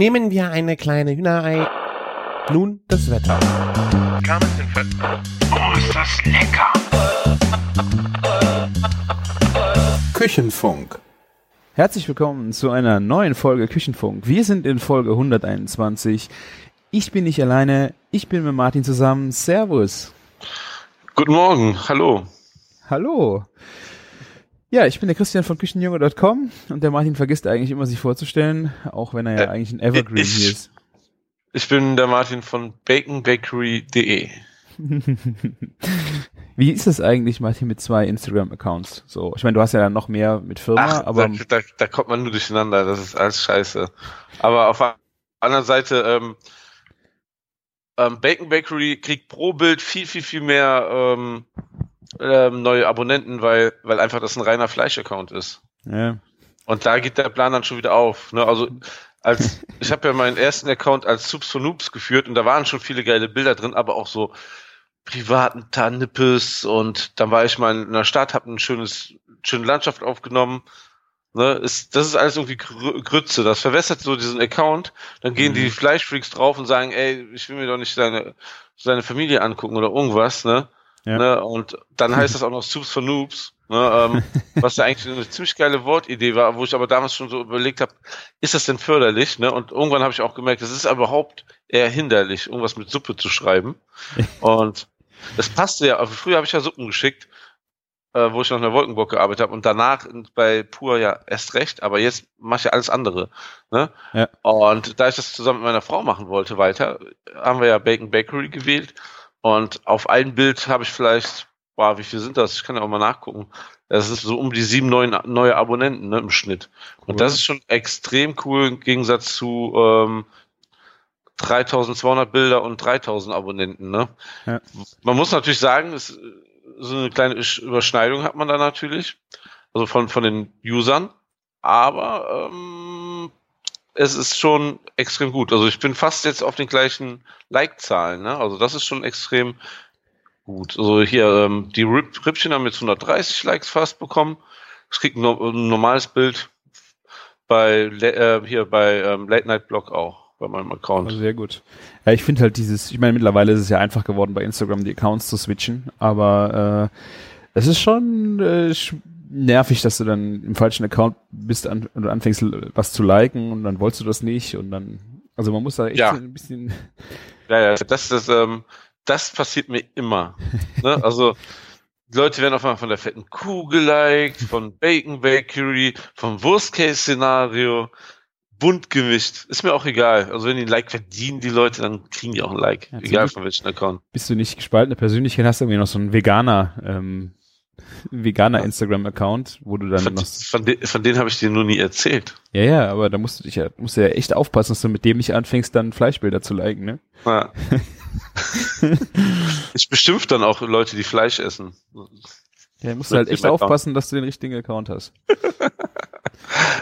Nehmen wir eine kleine Hühnerei. Nun das Wetter. Oh, ist das lecker! Küchenfunk. Herzlich willkommen zu einer neuen Folge Küchenfunk. Wir sind in Folge 121. Ich bin nicht alleine, ich bin mit Martin zusammen. Servus. Guten Morgen, hallo. Hallo. Ja, ich bin der Christian von Küchenjunge.com und der Martin vergisst eigentlich immer sich vorzustellen, auch wenn er ja Äh, eigentlich ein Evergreen ich- hier ist. Ich bin der Martin von baconbakery.de. Wie ist es eigentlich, Martin, mit zwei Instagram-Accounts? So, ich meine, du hast ja dann noch mehr mit Firma, Ach, aber da, da, da kommt man nur durcheinander, das ist alles scheiße. Aber auf der anderen Seite, ähm, ähm, Bacon Bakery kriegt pro Bild viel, viel, viel mehr ähm, ähm, neue Abonnenten, weil, weil einfach das ein reiner Fleisch-Account ist. ja, Und da geht der Plan dann schon wieder auf. Ne? Also als ich habe ja meinen ersten Account als Soups for Noobs geführt und da waren schon viele geile Bilder drin, aber auch so privaten Tarnippes und dann war ich mal in einer Stadt, habe ein schönes schöne Landschaft aufgenommen. Ne, ist, das ist alles irgendwie Grü- Grütze. Das verwässert so diesen Account. Dann gehen die Fleischfreaks drauf und sagen, ey, ich will mir doch nicht seine, seine Familie angucken oder irgendwas, ne? Ja. ne? Und dann heißt das auch noch Soups for Noobs, ne? ähm, was ja eigentlich eine ziemlich geile Wortidee war, wo ich aber damals schon so überlegt habe, ist das denn förderlich? Ne? Und irgendwann habe ich auch gemerkt, das ist überhaupt eher hinderlich, irgendwas mit Suppe zu schreiben. Und das passte ja, also früher habe ich ja Suppen geschickt, äh, wo ich noch in der Wolkenburg gearbeitet habe und danach bei Pur ja erst recht, aber jetzt mache ich ja alles andere. Ne? Ja. Und da ich das zusammen mit meiner Frau machen wollte weiter, haben wir ja Bacon Bakery gewählt und auf ein Bild habe ich vielleicht, boah, wie viel sind das? Ich kann ja auch mal nachgucken. Das ist so um die sieben neuen, neue Abonnenten ne, im Schnitt. Und das ist schon extrem cool im Gegensatz zu ähm, 3200 Bilder und 3000 Abonnenten. Ne? Ja. Man muss natürlich sagen, es, so eine kleine Überschneidung hat man da natürlich, also von, von den Usern, aber ähm, es ist schon extrem gut. Also ich bin fast jetzt auf den gleichen Like-Zahlen, ne? Also das ist schon extrem gut. Also hier, ähm, die Rip Rippchen haben jetzt 130 Likes fast bekommen. Es kriegt ein, ein normales Bild bei äh, hier bei ähm, Late Night Blog auch, bei meinem Account. Also sehr gut. Ja, ich finde halt dieses, ich meine, mittlerweile ist es ja einfach geworden, bei Instagram die Accounts zu switchen, aber äh, es ist schon äh, nervig, dass du dann im falschen Account bist an, und anfängst was zu liken und dann wolltest du das nicht und dann, also man muss da echt Ja. ein bisschen, Ja, ja, das, das, ähm, das passiert mir immer. ne? Also, die Leute werden auf einmal von der fetten Kuh geliked, von Bacon Bakery, vom Worst-Case-Szenario, bunt gemischt. Ist mir auch egal. Also, wenn die ein Like verdienen, die Leute, dann kriegen die auch ein Like. Ja, egal von welchem Account. bist du nicht gespaltene Persönlichkeit, hast du irgendwie noch so einen Veganer, ähm, Veganer Instagram-Account, wo du dann Von, noch, von, de, von denen habe ich dir nur nie erzählt. ja, ja, aber da musst du dich ja, musst du ja echt aufpassen, dass du mit dem nicht anfängst, dann Fleischbilder zu liken, ne? Ja. ich beschimpf dann auch Leute, die Fleisch essen. Ja, musst du halt echt aufpassen, dass du den richtigen Account hast.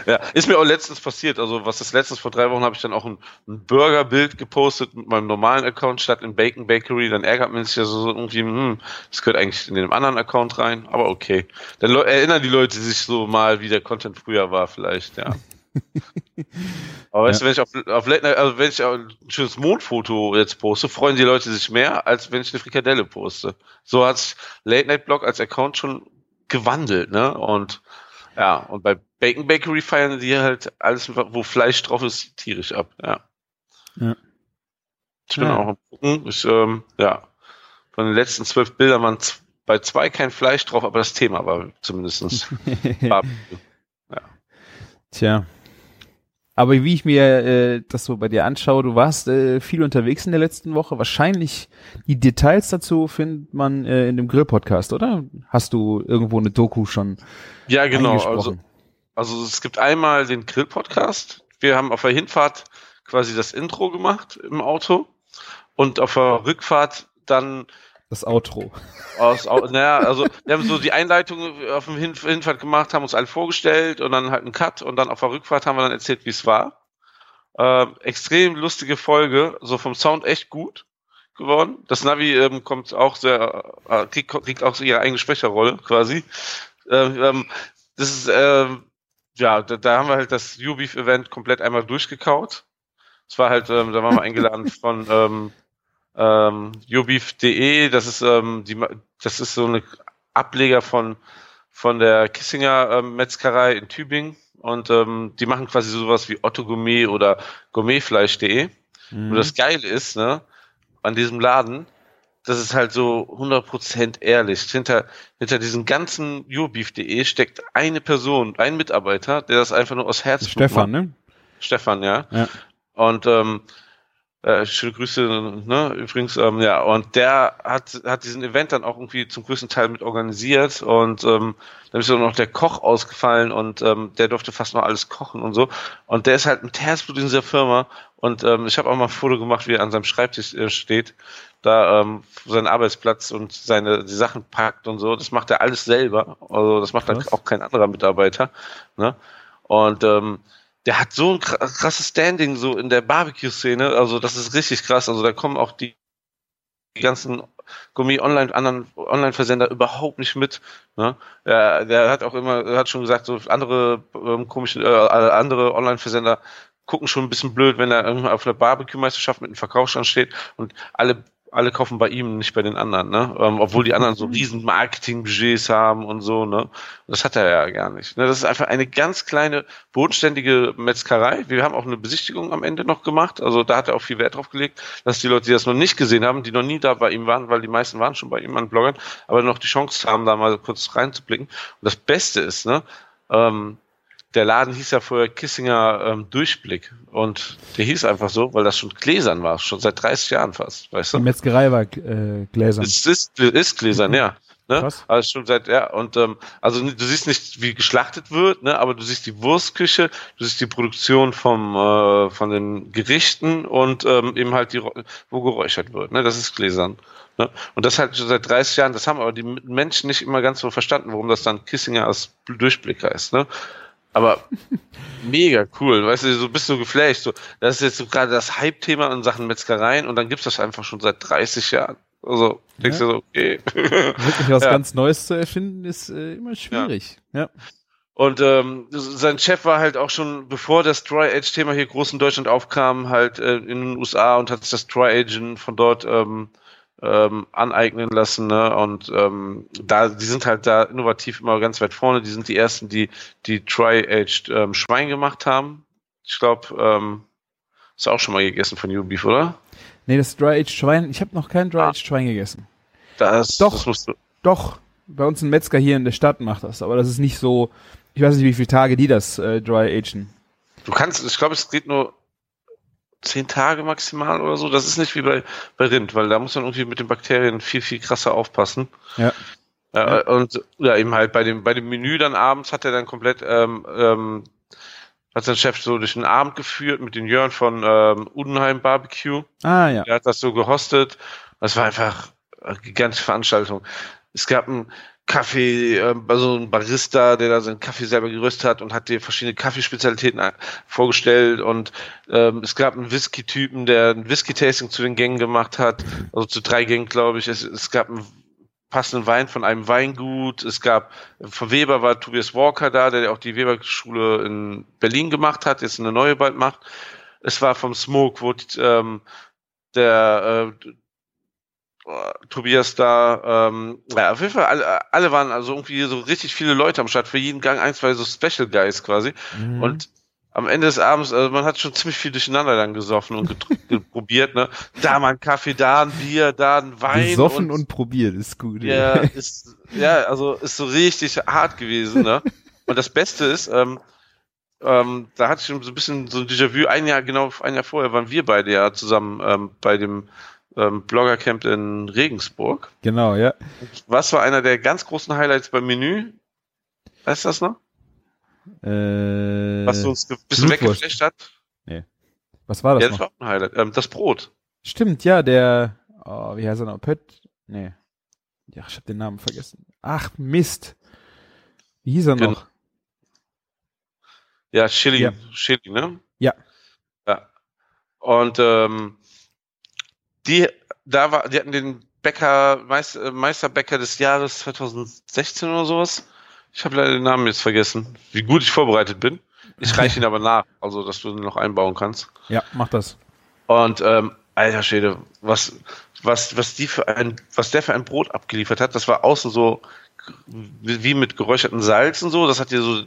Ja, ist mir auch letztens passiert. Also, was ist letztens vor drei Wochen habe ich dann auch ein, ein Burger-Bild gepostet mit meinem normalen Account statt in Bacon Bakery. Dann ärgert man sich ja so irgendwie, hm, das gehört eigentlich in den anderen Account rein, aber okay. Dann erinnern die Leute sich so mal, wie der Content früher war, vielleicht, ja. Aber weißt du, wenn ich auf, auf Late Night, also wenn ich ein schönes Mondfoto jetzt poste, freuen die Leute sich mehr, als wenn ich eine Frikadelle poste. So hat sich Late Night Blog als Account schon gewandelt, ne? Und ja, und bei Bacon Bakery feiern die halt alles, wo Fleisch drauf ist, tierisch ab, ja. Ja. Ich bin Ja. auch am gucken. Ich, ähm, ja. Von den letzten zwölf Bildern waren bei zwei kein Fleisch drauf, aber das Thema war zumindestens Barbecue. Tja. Aber wie ich mir äh, das so bei dir anschaue, du warst äh, viel unterwegs in der letzten Woche. Wahrscheinlich die Details dazu findet man äh, in dem Grill-Podcast, oder? Hast du irgendwo eine Doku schon Ja, genau. Also, also es gibt einmal den Grill-Podcast. Wir haben auf der Hinfahrt quasi das Intro gemacht im Auto und auf der Rückfahrt dann das Outro. aus, au- naja, also wir haben so die Einleitung auf dem Hin Hinfahrt gemacht, haben uns alle vorgestellt und dann halt einen Cut und dann auf der Rückfahrt haben wir dann erzählt, wie es war. Ähm, extrem lustige Folge, so vom Sound echt gut geworden. Das Navi ähm, kommt auch sehr, äh, kriegt, kriegt auch ihre eigene Sprecherrolle quasi. Ähm, ähm, das ist, ähm, ja, da, da haben wir halt das U-Beef-Event komplett einmal durchgekaut. Es war halt, ähm, da waren wir eingeladen von ähm, ähm, yobeef.de, das ist ähm, die, das ist so eine Ableger von von der Kissinger ähm, Metzgerei in Tübingen und ähm, die machen quasi sowas wie Otto Gourmet oder Gourmetfleisch.de. Mhm. Und das Geile ist, ne, an diesem Laden, das ist halt so 100% ehrlich. Hinter, hinter diesem ganzen YouBeef.de steckt eine Person, ein Mitarbeiter, der das einfach nur aus Herz Stefan, macht. ne? Stefan, ja. ja. Und ähm, äh, schöne Grüße, ne, übrigens, ähm, ja, und der hat, hat diesen Event dann auch irgendwie zum größten Teil mit organisiert und ähm, dann ist auch noch der Koch ausgefallen und ähm, der durfte fast noch alles kochen und so. Und der ist halt mit Herzblut in dieser Firma und ähm, ich habe auch mal ein Foto gemacht, wie er an seinem Schreibtisch äh, steht, da ähm, seinen Arbeitsplatz und seine die Sachen packt und so. Das macht er alles selber. Also das macht dann auch kein anderer Mitarbeiter. Ne? Und ähm, der hat so ein krasses Standing so in der Barbecue-Szene, also das ist richtig krass. Also da kommen auch die, die ganzen Gummi online anderen Online Versender überhaupt nicht mit. Ne? Der, der hat auch immer, er hat schon gesagt, so andere ähm, komische, äh, andere Online Versender gucken schon ein bisschen blöd, wenn er auf einer Barbecue-Meisterschaft mit einem Verkaufsstand steht und alle alle kaufen bei ihm, nicht bei den anderen, ne? Ähm, obwohl die anderen so mhm. riesen Marketing-Budgets haben und so, ne? Das hat er ja gar nicht. Ne? Das ist einfach eine ganz kleine, bodenständige Metzgerei. Wir haben auch eine Besichtigung am Ende noch gemacht. Also da hat er auch viel Wert drauf gelegt, dass die Leute, die das noch nicht gesehen haben, die noch nie da bei ihm waren, weil die meisten waren schon bei ihm an Bloggern, aber noch die Chance haben, da mal kurz reinzublicken. Und das Beste ist, ne? Ähm, der Laden hieß ja vorher Kissinger ähm, Durchblick und der hieß einfach so, weil das schon gläsern war, schon seit 30 Jahren fast, weißt du? Die Metzgerei war äh, gläsern. Es ist, ist gläsern, ja. Ne? Krass. Also schon seit, ja, und ähm, also du siehst nicht, wie geschlachtet wird, ne, aber du siehst die Wurstküche, du siehst die Produktion vom äh, von den Gerichten und ähm, eben halt die, wo geräuchert wird, ne? Das ist gläsern. Ne? Und das halt schon seit 30 Jahren, das haben aber die Menschen nicht immer ganz so verstanden, warum das dann Kissinger als Durchblick heißt, ne? Aber mega cool, weißt du, so bist du geflasht. So, das ist jetzt so gerade das Hype-Thema in Sachen Metzgereien und dann gibt's das einfach schon seit 30 Jahren. Also denkst ja. du so, okay. Wirklich was ja. ganz Neues zu erfinden, ist äh, immer schwierig. Ja. ja. Und ähm, sein Chef war halt auch schon, bevor das Dry Age-Thema hier groß in Deutschland aufkam, halt äh, in den USA und hat sich das Dry Agen von dort ähm, ähm, aneignen lassen. Ne? Und ähm, da, die sind halt da innovativ immer ganz weit vorne. Die sind die ersten, die die Tri-Aged ähm, Schwein gemacht haben. Ich glaube, ähm, du auch schon mal gegessen von New Beef, oder? Nee, das Dry-Aged Schwein, ich habe noch kein Dry-Aged ah. Schwein gegessen. Das, doch, das musst du. Doch, bei uns ein Metzger hier in der Stadt macht das, aber das ist nicht so, ich weiß nicht, wie viele Tage die das äh, Dry-Agen. Du kannst, ich glaube, es geht nur zehn Tage maximal oder so. Das ist nicht wie bei, bei Rind, weil da muss man irgendwie mit den Bakterien viel, viel krasser aufpassen. Ja. ja. Und ja, eben halt bei dem, bei dem Menü dann abends hat er dann komplett, ähm, ähm, hat sein Chef so durch den Abend geführt mit den Jörn von ähm, Udenheim Barbecue. Ah, ja. Er hat das so gehostet. Das war einfach eine gigantische Veranstaltung. Es gab ein Kaffee, äh, also ein Barista, der da seinen Kaffee selber geröstet hat und hat dir verschiedene Kaffeespezialitäten äh, vorgestellt und ähm, es gab einen Whisky-Typen, der ein Whisky-Tasting zu den Gängen gemacht hat, also zu drei Gängen, glaube ich. Es, es gab einen passenden Wein von einem Weingut. Es gab, von Weber war Tobias Walker da, der auch die Weber-Schule in Berlin gemacht hat, jetzt eine neue bald macht. Es war vom Smoke, wo ähm, der äh, Tobias da, ähm, ja, auf jeden Fall, alle, alle waren also irgendwie so richtig viele Leute am Start, für jeden Gang ein, zwei so Special Guys quasi. Mhm. Und am Ende des Abends, also man hat schon ziemlich viel durcheinander dann gesoffen und probiert, ne? Da mal ein Kaffee, da ein Bier, da ein Wein. Gesoffen und, und probiert, ist gut. Ja, ist, ja, also ist so richtig hart gewesen, ne? Und das Beste ist, ähm, ähm, da hatte ich schon so ein bisschen so ein Déjà-vu, ein Jahr, genau ein Jahr vorher waren wir beide ja zusammen ähm, bei dem ähm, Bloggercamp in Regensburg. Genau, ja. Was war einer der ganz großen Highlights beim Menü? Weißt du das noch? Äh, Was du uns ein bisschen weggeflasht hat? Nee. Was war das? Ja, das noch? war ein Highlight. Ähm, das Brot. Stimmt, ja, der, oh, wie heißt er noch? Pött? Nee. Ja, ich hab den Namen vergessen. Ach, Mist. Wie hieß er noch? Ja, Chili, ja. Chili, ne? Ja. Ja. Und ähm, die, da war, die hatten den Bäcker, Meister, äh, Meisterbäcker des Jahres 2016 oder sowas. Ich habe leider den Namen jetzt vergessen, wie gut ich vorbereitet bin. Ich reiche ihn aber nach, also dass du ihn noch einbauen kannst. Ja, mach das. Und ähm, alter Schwede, was, was, was die für ein, was der für ein Brot abgeliefert hat, das war außen so wie mit geräucherten Salz und so, das hat dir so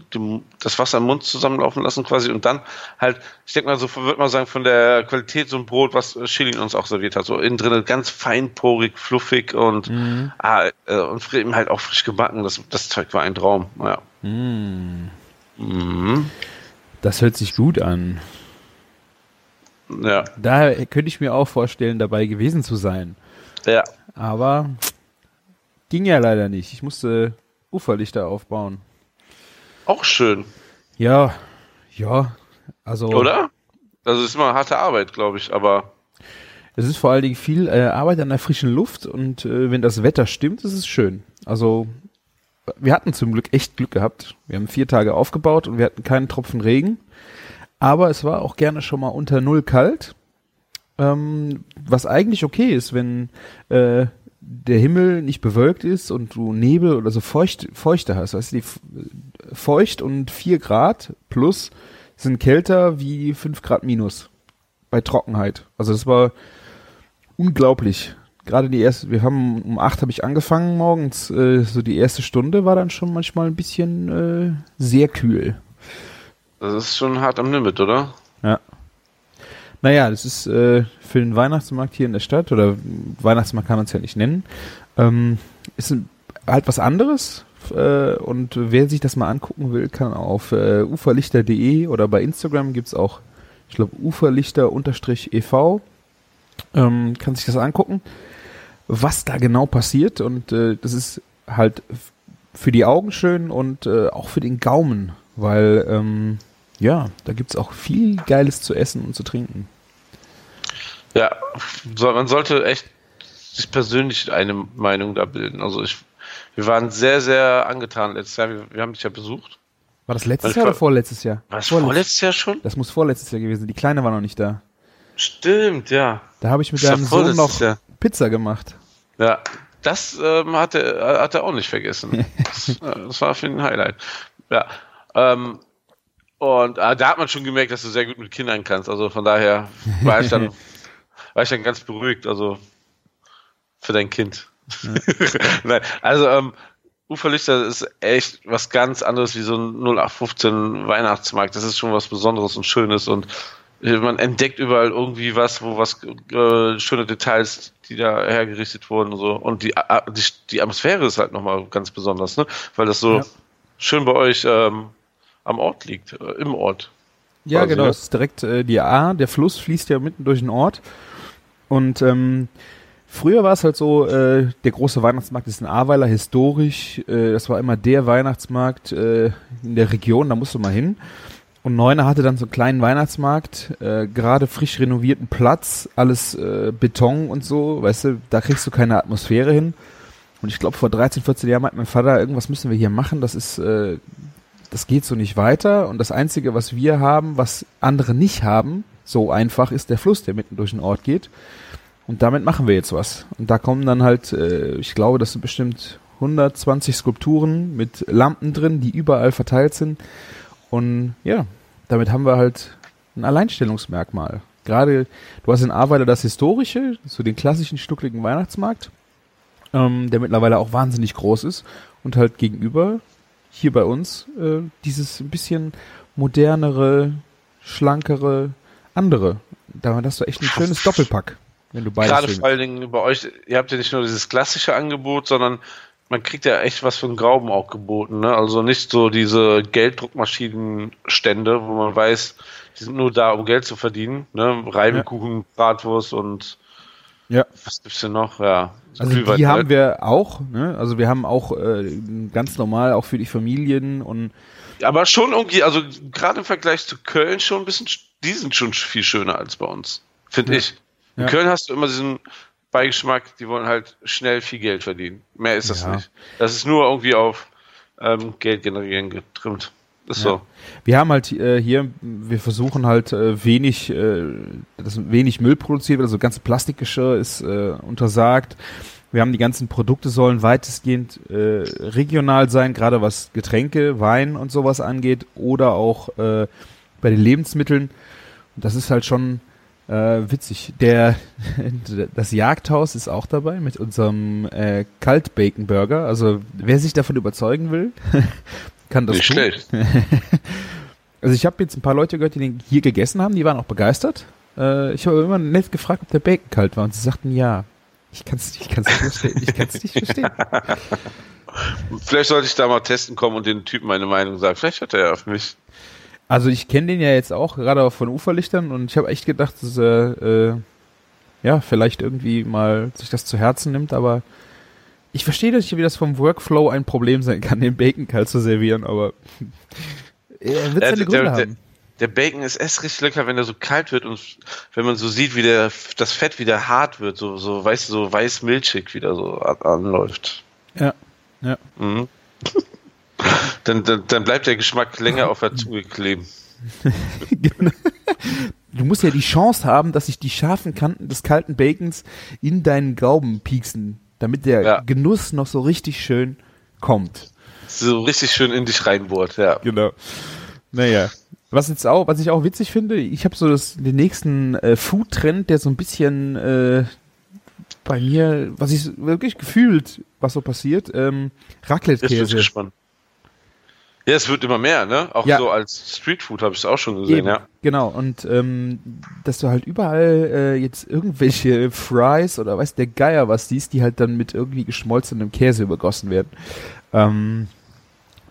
das Wasser im Mund zusammenlaufen lassen quasi und dann halt, ich denke mal so, würde man sagen, von der Qualität so ein Brot, was Schilling uns auch serviert hat, so innen drin ganz feinporig, fluffig und, mhm. ah, äh, und eben halt auch frisch gebacken, das, das Zeug war ein Traum, ja. Mhm. Mhm. Das hört sich gut an. Ja. Da könnte ich mir auch vorstellen, dabei gewesen zu sein. Ja. Aber Ging ja leider nicht. Ich musste Uferlichter aufbauen. Auch schön. Ja, ja. Also. Oder? Also es ist immer harte Arbeit, glaube ich, aber. Es ist vor allen Dingen viel äh, Arbeit an der frischen Luft und äh, wenn das Wetter stimmt, ist es schön. Also wir hatten zum Glück echt Glück gehabt. Wir haben vier Tage aufgebaut und wir hatten keinen Tropfen Regen. Aber es war auch gerne schon mal unter Null kalt. Ähm, was eigentlich okay ist, wenn äh, der Himmel nicht bewölkt ist und du Nebel oder so feucht, Feuchte hast, weißt du, die feucht und vier Grad plus sind kälter wie fünf Grad minus bei Trockenheit. Also das war unglaublich. Gerade die erste, wir haben um acht habe ich angefangen morgens, äh, so die erste Stunde war dann schon manchmal ein bisschen äh, sehr kühl. Das ist schon hart am Limit, oder? Ja. Naja, das ist äh, für den Weihnachtsmarkt hier in der Stadt, oder Weihnachtsmarkt kann man es ja nicht nennen, ähm, ist halt was anderes. Äh, und wer sich das mal angucken will, kann auf äh, uferlichter.de oder bei Instagram gibt es auch, ich glaube, uferlichter-ev, ähm, kann sich das angucken, was da genau passiert. Und äh, das ist halt für die Augen schön und äh, auch für den Gaumen, weil ähm, ja, da gibt es auch viel Geiles zu essen und zu trinken. Ja, so, man sollte echt sich persönlich eine Meinung da bilden. Also ich, wir waren sehr, sehr angetan letztes Jahr. Wir, wir haben dich ja besucht. War das letztes Jahr oder vorletztes Jahr? War das vorletztes, vorletztes Jahr schon? Das muss vorletztes Jahr gewesen. Die Kleine war noch nicht da. Stimmt, ja. Da habe ich mit deinem Sohn noch Jahr. Pizza gemacht. Ja, das ähm, hat, er, hat er auch nicht vergessen. das, das war für ihn ein Highlight. Ja, ähm, und äh, da hat man schon gemerkt, dass du sehr gut mit Kindern kannst. Also von daher war ich dann, war ich dann ganz beruhigt. Also für dein Kind. Ja. Nein, also ähm, Uferlichter ist echt was ganz anderes wie so ein 0815 Weihnachtsmarkt. Das ist schon was Besonderes und Schönes und man entdeckt überall irgendwie was, wo was äh, schöne Details, die da hergerichtet wurden und so. Und die, äh, die, die Atmosphäre ist halt nochmal ganz besonders, ne? Weil das so ja. schön bei euch ähm, am Ort liegt, äh, im Ort. Ja, quasi, genau, es ist direkt äh, die A, der Fluss fließt ja mitten durch den Ort. Und ähm, früher war es halt so, äh, der große Weihnachtsmarkt ist in Ahrweiler historisch, äh, das war immer der Weihnachtsmarkt äh, in der Region, da musst du mal hin. Und Neuner hatte dann so einen kleinen Weihnachtsmarkt, äh, gerade frisch renovierten Platz, alles äh, Beton und so, weißt du, da kriegst du keine Atmosphäre hin. Und ich glaube, vor 13, 14 Jahren meint mein Vater, irgendwas müssen wir hier machen, das ist äh, das geht so nicht weiter und das Einzige, was wir haben, was andere nicht haben, so einfach ist der Fluss, der mitten durch den Ort geht. Und damit machen wir jetzt was. Und da kommen dann halt, äh, ich glaube, das sind bestimmt 120 Skulpturen mit Lampen drin, die überall verteilt sind. Und ja, damit haben wir halt ein Alleinstellungsmerkmal. Gerade, du hast in Ahrweiler das Historische, so den klassischen stuckligen Weihnachtsmarkt, ähm, der mittlerweile auch wahnsinnig groß ist. Und halt gegenüber hier bei uns äh, dieses ein bisschen modernere, schlankere, andere. Da hast du echt ein schönes Doppelpack, wenn du beides Gerade vor allen Dingen bei euch, ihr habt ja nicht nur dieses klassische Angebot, sondern man kriegt ja echt was für einen Grauben auch geboten. Ne? Also nicht so diese Gelddruckmaschinenstände, wo man weiß, die sind nur da, um Geld zu verdienen. Ne? Reibekuchen, ja. Bratwurst und ja. Was gibt's denn noch? Ja. Also die weit, haben wir auch, ne? Also wir haben auch äh, ganz normal auch für die Familien und aber schon irgendwie, also gerade im Vergleich zu Köln schon ein bisschen, die sind schon viel schöner als bei uns, finde ja. ich. In ja. Köln hast du immer diesen Beigeschmack, die wollen halt schnell viel Geld verdienen. Mehr ist das ja. nicht. Das ist nur irgendwie auf ähm, Geld generieren getrimmt. Ist so. Wir haben halt äh, hier, wir versuchen halt äh, wenig, äh, dass wenig Müll produziert wird, also ganze Plastikgeschirr ist äh, untersagt. Wir haben die ganzen Produkte sollen weitestgehend äh, regional sein, gerade was Getränke, Wein und sowas angeht oder auch äh, bei den Lebensmitteln. Und das ist halt schon äh, witzig. Der das Jagdhaus ist auch dabei mit unserem äh, Kaltbacon Burger. Also wer sich davon überzeugen will, kann das Nicht tun. schlecht. Also ich habe jetzt ein paar Leute gehört, die den hier gegessen haben, die waren auch begeistert. Äh, ich habe immer nett gefragt, ob der Bacon kalt war und sie sagten ja. Ich kann es ich kann's nicht verstehen. Ich kann es nicht verstehen. Vielleicht sollte ich da mal testen kommen und den Typen meine Meinung sagen. Vielleicht hört er ja auf mich. Also ich kenne den ja jetzt auch, gerade auch von Uferlichtern und ich habe echt gedacht, dass er äh, ja vielleicht irgendwie mal sich das zu Herzen nimmt, aber ich verstehe nicht, wie das vom Workflow ein Problem sein kann, den Bacon kalt zu servieren, aber er wird Ja, seine der- Gründe der- haben. Der Bacon ist erst richtig lecker, wenn er so kalt wird und wenn man so sieht, wie der, das Fett wieder hart wird, so, so, weißt so weiß-milchig wieder so an, anläuft. Ja, ja. Mhm. dann, dann, dann bleibt der Geschmack länger auf der Zunge kleben. Genau. Du musst ja die Chance haben, dass sich die scharfen Kanten des kalten Bacons in deinen Gaumen pieksen, damit der Ja. Genuss noch so richtig schön kommt. So richtig schön in dich reinbohrt, ja. Genau. Naja. Was jetzt auch, was ich auch witzig finde, ich habe so das, den nächsten äh, Food-Trend, der so ein bisschen äh, bei mir, was ich wirklich gefühlt, was so passiert, ähm, Raclette-Käse. Ja, es wird immer mehr, ne? Auch Ja. so als Streetfood habe ich es auch schon gesehen, Eben, ja. Genau, und ähm, dass du halt überall äh, jetzt irgendwelche Fries oder weiß der Geier was siehst, die halt dann mit irgendwie geschmolzenem Käse übergossen werden. Ähm,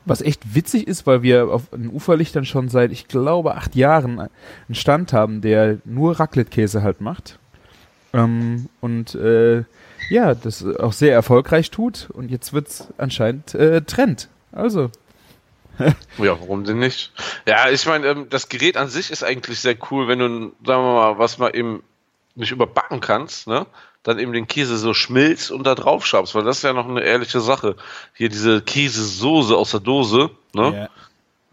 was echt witzig ist, weil wir auf den Uferlichtern schon seit, ich glaube, acht Jahren einen Stand haben, der nur Raclette-Käse halt macht. Ähm, und äh, ja, das auch sehr erfolgreich tut. Und jetzt wird's anscheinend äh, Trend. Also, Ja, warum denn nicht? Ja, ich meine, ähm, das Gerät an sich ist eigentlich sehr cool, wenn du, sagen wir mal, was mal eben nicht überbacken kannst, ne? Dann eben den Käse so schmilzt und da drauf schabst, weil das ist ja noch eine ehrliche Sache. Hier diese Käsesoße aus der Dose, ne?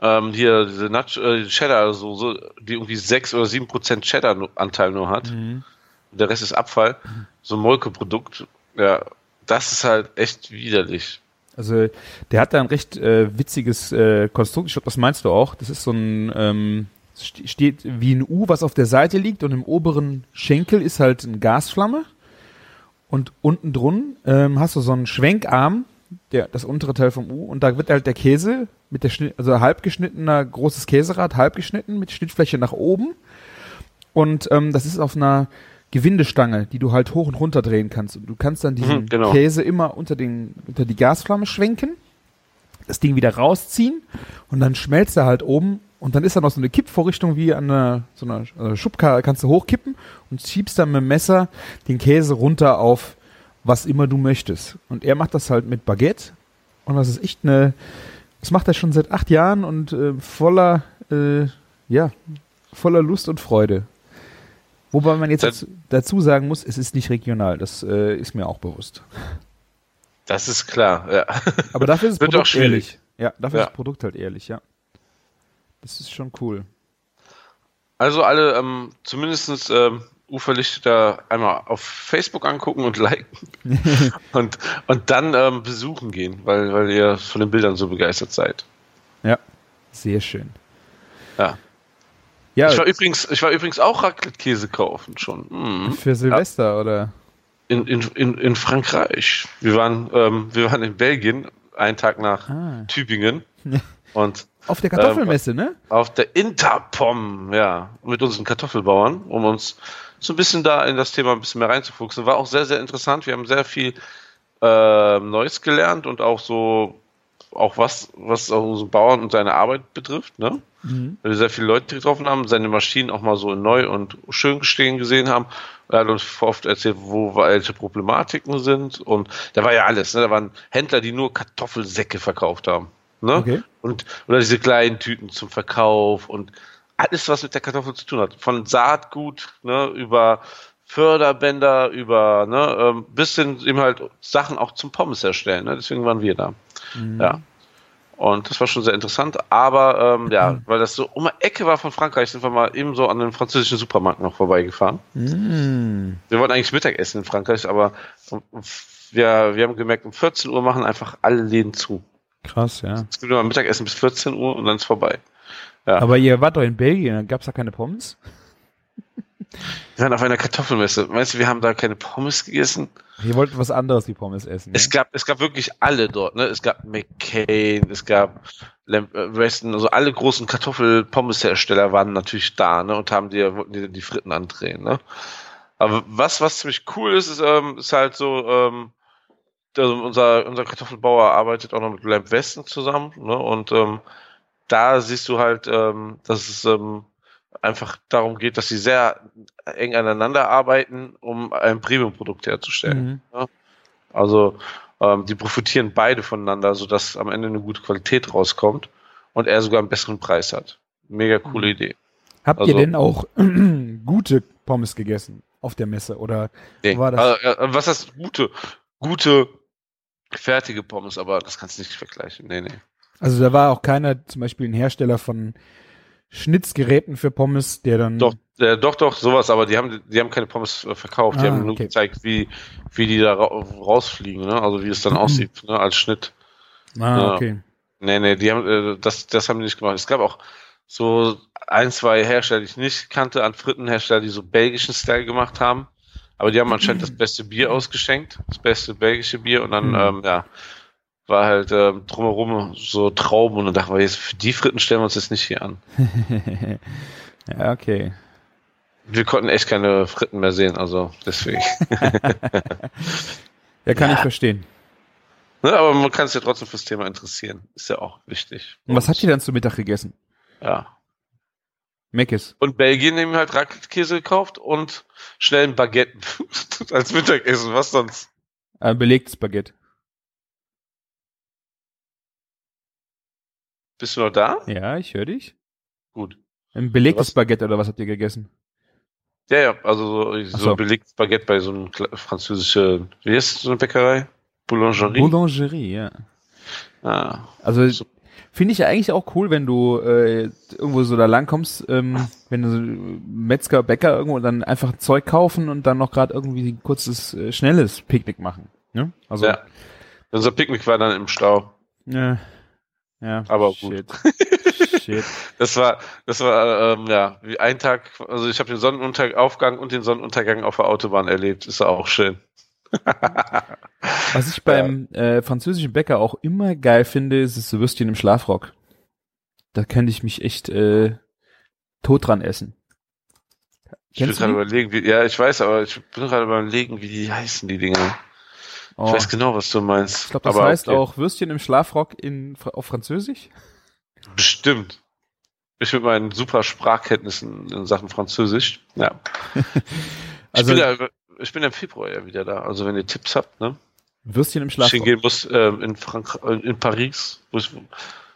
Ähm, hier diese äh, Cheddar-Soße, die irgendwie 6 oder 7 Prozent Cheddar-Anteil nur hat. Mhm. Der Rest ist Abfall. So ein Molkeprodukt. Ja, das ist halt echt widerlich. Also der hat da ein recht äh, witziges äh, Konstrukt. Ich glaube, das meinst du auch. Das ist so ein ähm, st- steht wie ein U, was auf der Seite liegt und im oberen Schenkel ist halt eine Gasflamme und unten drun ähm, hast du so einen Schwenkarm, der das untere Teil vom U und da wird halt der Käse mit der Schnitt, also halb geschnittener großes Käserad, halb geschnitten mit Schnittfläche nach oben und ähm, das ist auf einer Gewindestange, die du halt hoch und runter drehen kannst. Und du kannst dann diesen Mhm, genau. Käse immer unter, den, unter die Gasflamme schwenken, das Ding wieder rausziehen und dann schmelzt er halt oben und dann ist da noch so eine Kippvorrichtung wie an einer, so einer also Schubkarre, kannst du hochkippen und schiebst dann mit dem Messer den Käse runter auf was immer du möchtest. Und er macht das halt mit Baguette und das ist echt eine, das macht er schon seit acht Jahren und äh, voller, äh, ja, voller Lust und Freude. Wobei man jetzt Das- dazu, sagen muss, es ist nicht regional, das äh, ist mir auch bewusst. Das ist klar, ja. Aber dafür ist das Wird Produkt auch schwierig. ehrlich. Ja, dafür Ja. ist das Produkt halt ehrlich, ja. Das ist schon cool. Also alle ähm, zumindest ähm, Uferlichter einmal auf Facebook angucken und liken und, und dann ähm, besuchen gehen, weil, weil ihr von den Bildern so begeistert seid. Ja, sehr schön. Ja. Ja, Ich war übrigens, ich war übrigens auch Raclette-Käse kaufen schon. Mhm. für Silvester oder? In, in, in, in Frankreich. Wir waren, ähm, wir waren in Belgien, einen Tag nach Ah. Tübingen und Auf der Kartoffelmesse, ne? auf der Interpom, ja, mit unseren Kartoffelbauern, um uns so ein bisschen da in das Thema ein bisschen mehr reinzufuchsen. War auch sehr, sehr interessant. Wir haben sehr viel äh, Neues gelernt und auch so, auch was, was auch unseren Bauern und seine Arbeit betrifft, ne? Weil wir sehr viele Leute getroffen haben, seine Maschinen auch mal so neu und schön stehen gesehen haben. Er hat uns oft erzählt, wo welche Problematiken sind. Und da war ja alles. Ne? Da waren Händler, die nur Kartoffelsäcke verkauft haben. Ne? Okay. Und, oder diese kleinen Tüten zum Verkauf und alles, was mit der Kartoffel zu tun hat. Von Saatgut ne, über Förderbänder, über ne, ähm, bis hin eben halt Sachen auch zum Pommes herstellen. Ne? Deswegen waren wir da. Ja. Und das war schon sehr interessant. Aber ähm, ja, weil das so um die Ecke war von Frankreich, sind wir mal eben so an den französischen Supermarkt noch vorbeigefahren. Mm. Wir wollten eigentlich Mittagessen in Frankreich, aber wir, wir haben gemerkt, um 14 Uhr machen einfach alle Läden zu. Krass, ja. Es gibt immer Mittagessen bis 14 Uhr und dann ist vorbei. Ja. Aber ihr wart doch in Belgien, da gab's da keine Pommes? Wir waren auf einer Kartoffelmesse. Meinst du, wir haben da keine Pommes gegessen? Ihr wolltet was anderes wie Pommes essen. Es gab, es gab wirklich alle dort, ne? Es gab McCain, es gab Lamp äh, Weston, also alle großen Kartoffel-Pommes-Hersteller waren natürlich da, ne? Und haben dir, wollten dir die Fritten andrehen, ne? Aber was, was ziemlich cool ist, ist, ähm, ist halt so, ähm, also unser, unser Kartoffelbauer arbeitet auch noch mit Lamp Weston zusammen, ne? Und ähm, da siehst du halt, ähm, dass es ähm, einfach darum geht, dass sie sehr eng aneinander arbeiten, um ein Premium-Produkt herzustellen. Mhm. Also ähm, die profitieren beide voneinander, sodass am Ende eine gute Qualität rauskommt und er sogar einen besseren Preis hat. Mega coole Mhm. Idee. Habt also- ihr denn auch gute Pommes gegessen auf der Messe? Oder Nee. war das? Äh, äh, was heißt gute, gute, fertige Pommes, aber das kannst du nicht vergleichen. Nee, nee. Also da war auch keiner, zum Beispiel ein Hersteller von Schnitzgeräten für Pommes, der dann. Doch, äh, doch, doch, sowas, aber die haben, die haben keine Pommes äh, verkauft. Die Ah, haben nur okay. gezeigt, wie, wie die da ra rausfliegen, ne? Also wie es dann aussieht, ne? Als Schnitt. Ah, Ja. okay. Nee, nee, die haben, äh, das, das haben die nicht gemacht. Es gab auch so ein, zwei Hersteller, die ich nicht kannte, an Frittenhersteller, die so belgischen Style gemacht haben. Aber die haben anscheinend das beste Bier ausgeschenkt, das beste belgische Bier und dann, Mhm. ähm, ja, war halt ähm, drumherum so Trauben und dann dachten wir, jetzt für die Fritten stellen wir uns jetzt nicht hier an. ja, okay. Wir konnten echt keine Fritten mehr sehen, also deswegen. Ja, kann Ja. ich verstehen. ne, aber man kann sich ja trotzdem fürs Thema interessieren. Ist ja auch wichtig. Und was habt ihr dann zu Mittag gegessen? Ja. Meckes. Und Belgien nehmen halt Raclette-Käse gekauft und schnell ein Baguette als Mittagessen. Was sonst? Äh, belegtes Baguette. Bist du noch da? Ja, ich höre dich. Gut. Ein belegtes Was? Baguette oder was habt ihr gegessen? Ja, ja, also so, so, so. belegtes Baguette bei so einem französischen, wie heißt so eine Bäckerei? Boulangerie? Boulangerie, ja. ah, Also So. finde ich ja eigentlich auch cool, wenn du äh, irgendwo so da langkommst, ähm, wenn du so Metzger, Bäcker irgendwo und dann einfach Zeug kaufen und dann noch gerade irgendwie ein kurzes, äh, schnelles Picknick machen. Ne? Also, ja. Unser Picknick war dann im Stau. ja. Ja. Aber Shit. gut. Shit. Das war, das war, ähm, ja, wie ein Tag, also ich habe den Sonnenaufgang und den Sonnenuntergang auf der Autobahn erlebt. Ist auch schön. Was ich beim äh, französischen Bäcker auch immer geil finde, ist das Würstchen im Schlafrock. Da könnte ich mich echt äh, tot dran essen. Ich bin Kennst gerade überlegen, wie, ja, ich weiß, aber ich bin gerade überlegen, wie die heißen, die Dinger. Oh, Ich weiß genau, was du meinst. ich glaube, das aber heißt okay. auch Würstchen im Schlafrock in, auf Französisch. Bestimmt. Ich mit meinen super Sprachkenntnissen in Sachen Französisch. Ja. Also ich, bin ja, ich bin ja im Februar ja wieder da. Also wenn ihr Tipps habt, ne? Würstchen im Ich Schlafrock. hingehen muss ähm, in, Frank äh, in Paris. Ich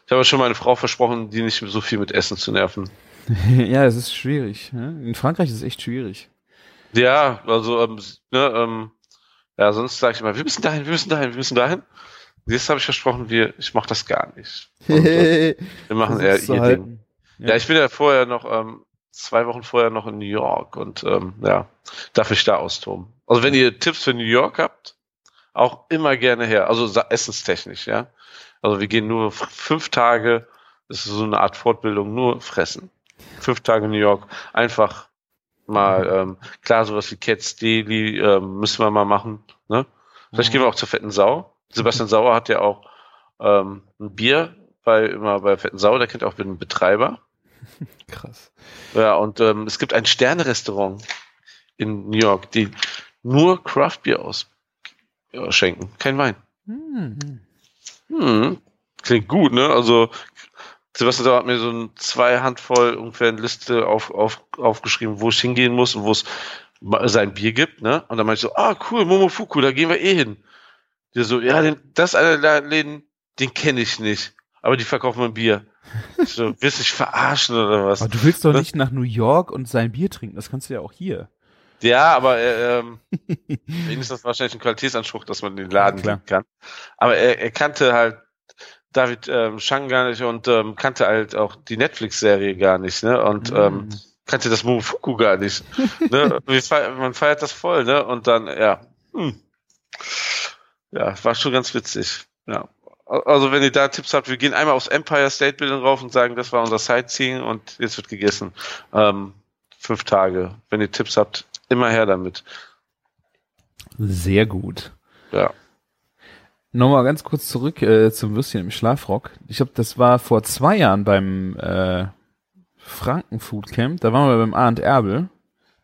ich habe schon meine Frau versprochen, die nicht so viel mit Essen zu nerven. ja, es ist schwierig. Ne? In Frankreich ist es echt schwierig. Ja, also, ähm, ne, ähm, ja, sonst sage ich immer, wir müssen dahin, wir müssen dahin, wir müssen dahin. Jetzt habe ich versprochen, wir, ich mache das gar nicht. Und, äh, wir machen eher ihr Ding. halten. Ja. ich bin ja vorher noch, ähm, zwei Wochen vorher noch in New York und ähm, ja, darf ich da austoben. Also wenn ihr Tipps für New York habt, auch immer gerne her. Also essenstechnisch, ja. Also wir gehen nur fünf Tage, das ist so eine Art Fortbildung, nur fressen. Fünf Tage New York, einfach mal, ähm, klar, sowas wie Cats Daily ähm, müssen wir mal machen. Ne? Vielleicht gehen wir auch zur Fetten Sau. Sebastian Sauer hat ja auch ähm, ein Bier bei immer bei Fetten Sau, der kennt auch den Betreiber. Krass. Ja, und ähm, es gibt ein Sterne-Restaurant in New York, die nur Craft Beer ausschenken, kein Wein. Hm. Hm, klingt gut, ne? Also Sebastian Sauer hat mir so ein zwei Handvoll ungefähr eine Liste auf, auf, aufgeschrieben, wo ich hingehen muss und wo es sein Bier gibt, ne? Und dann meinte ich so, ah cool, Momofuku, da gehen wir eh hin. Der so, ja, den, das ist einer der Läden, den kenne ich nicht, aber die verkaufen mein Bier. Ich so, willst du dich verarschen oder was? Aber du willst doch Was? nicht nach New York und sein Bier trinken. Das kannst du ja auch hier. Ja, aber äh, ähm, ist das wahrscheinlich ein Qualitätsanspruch, dass man den Laden geben kann. Aber er, er kannte halt David ähm, Shang gar nicht und ähm, kannte halt auch die Netflix-Serie gar nicht, ne? Und Hm. ähm, kannte das Momofuku gar nicht. ne? Feiern, man feiert das voll, ne? Und dann, ja. Hm. Ja, war schon ganz witzig. Ja. Also wenn ihr da Tipps habt, wir gehen einmal aufs Empire State Building rauf und sagen, das war unser Sightseeing und jetzt wird gegessen. Ähm, fünf Tage. Wenn ihr Tipps habt, immer her damit. Sehr gut. Ja. Nochmal ganz kurz zurück äh, zum Würstchen im Schlafrock. Ich glaube, das war vor zwei Jahren beim äh, Franken Food Camp. Da waren wir beim A und Erbel.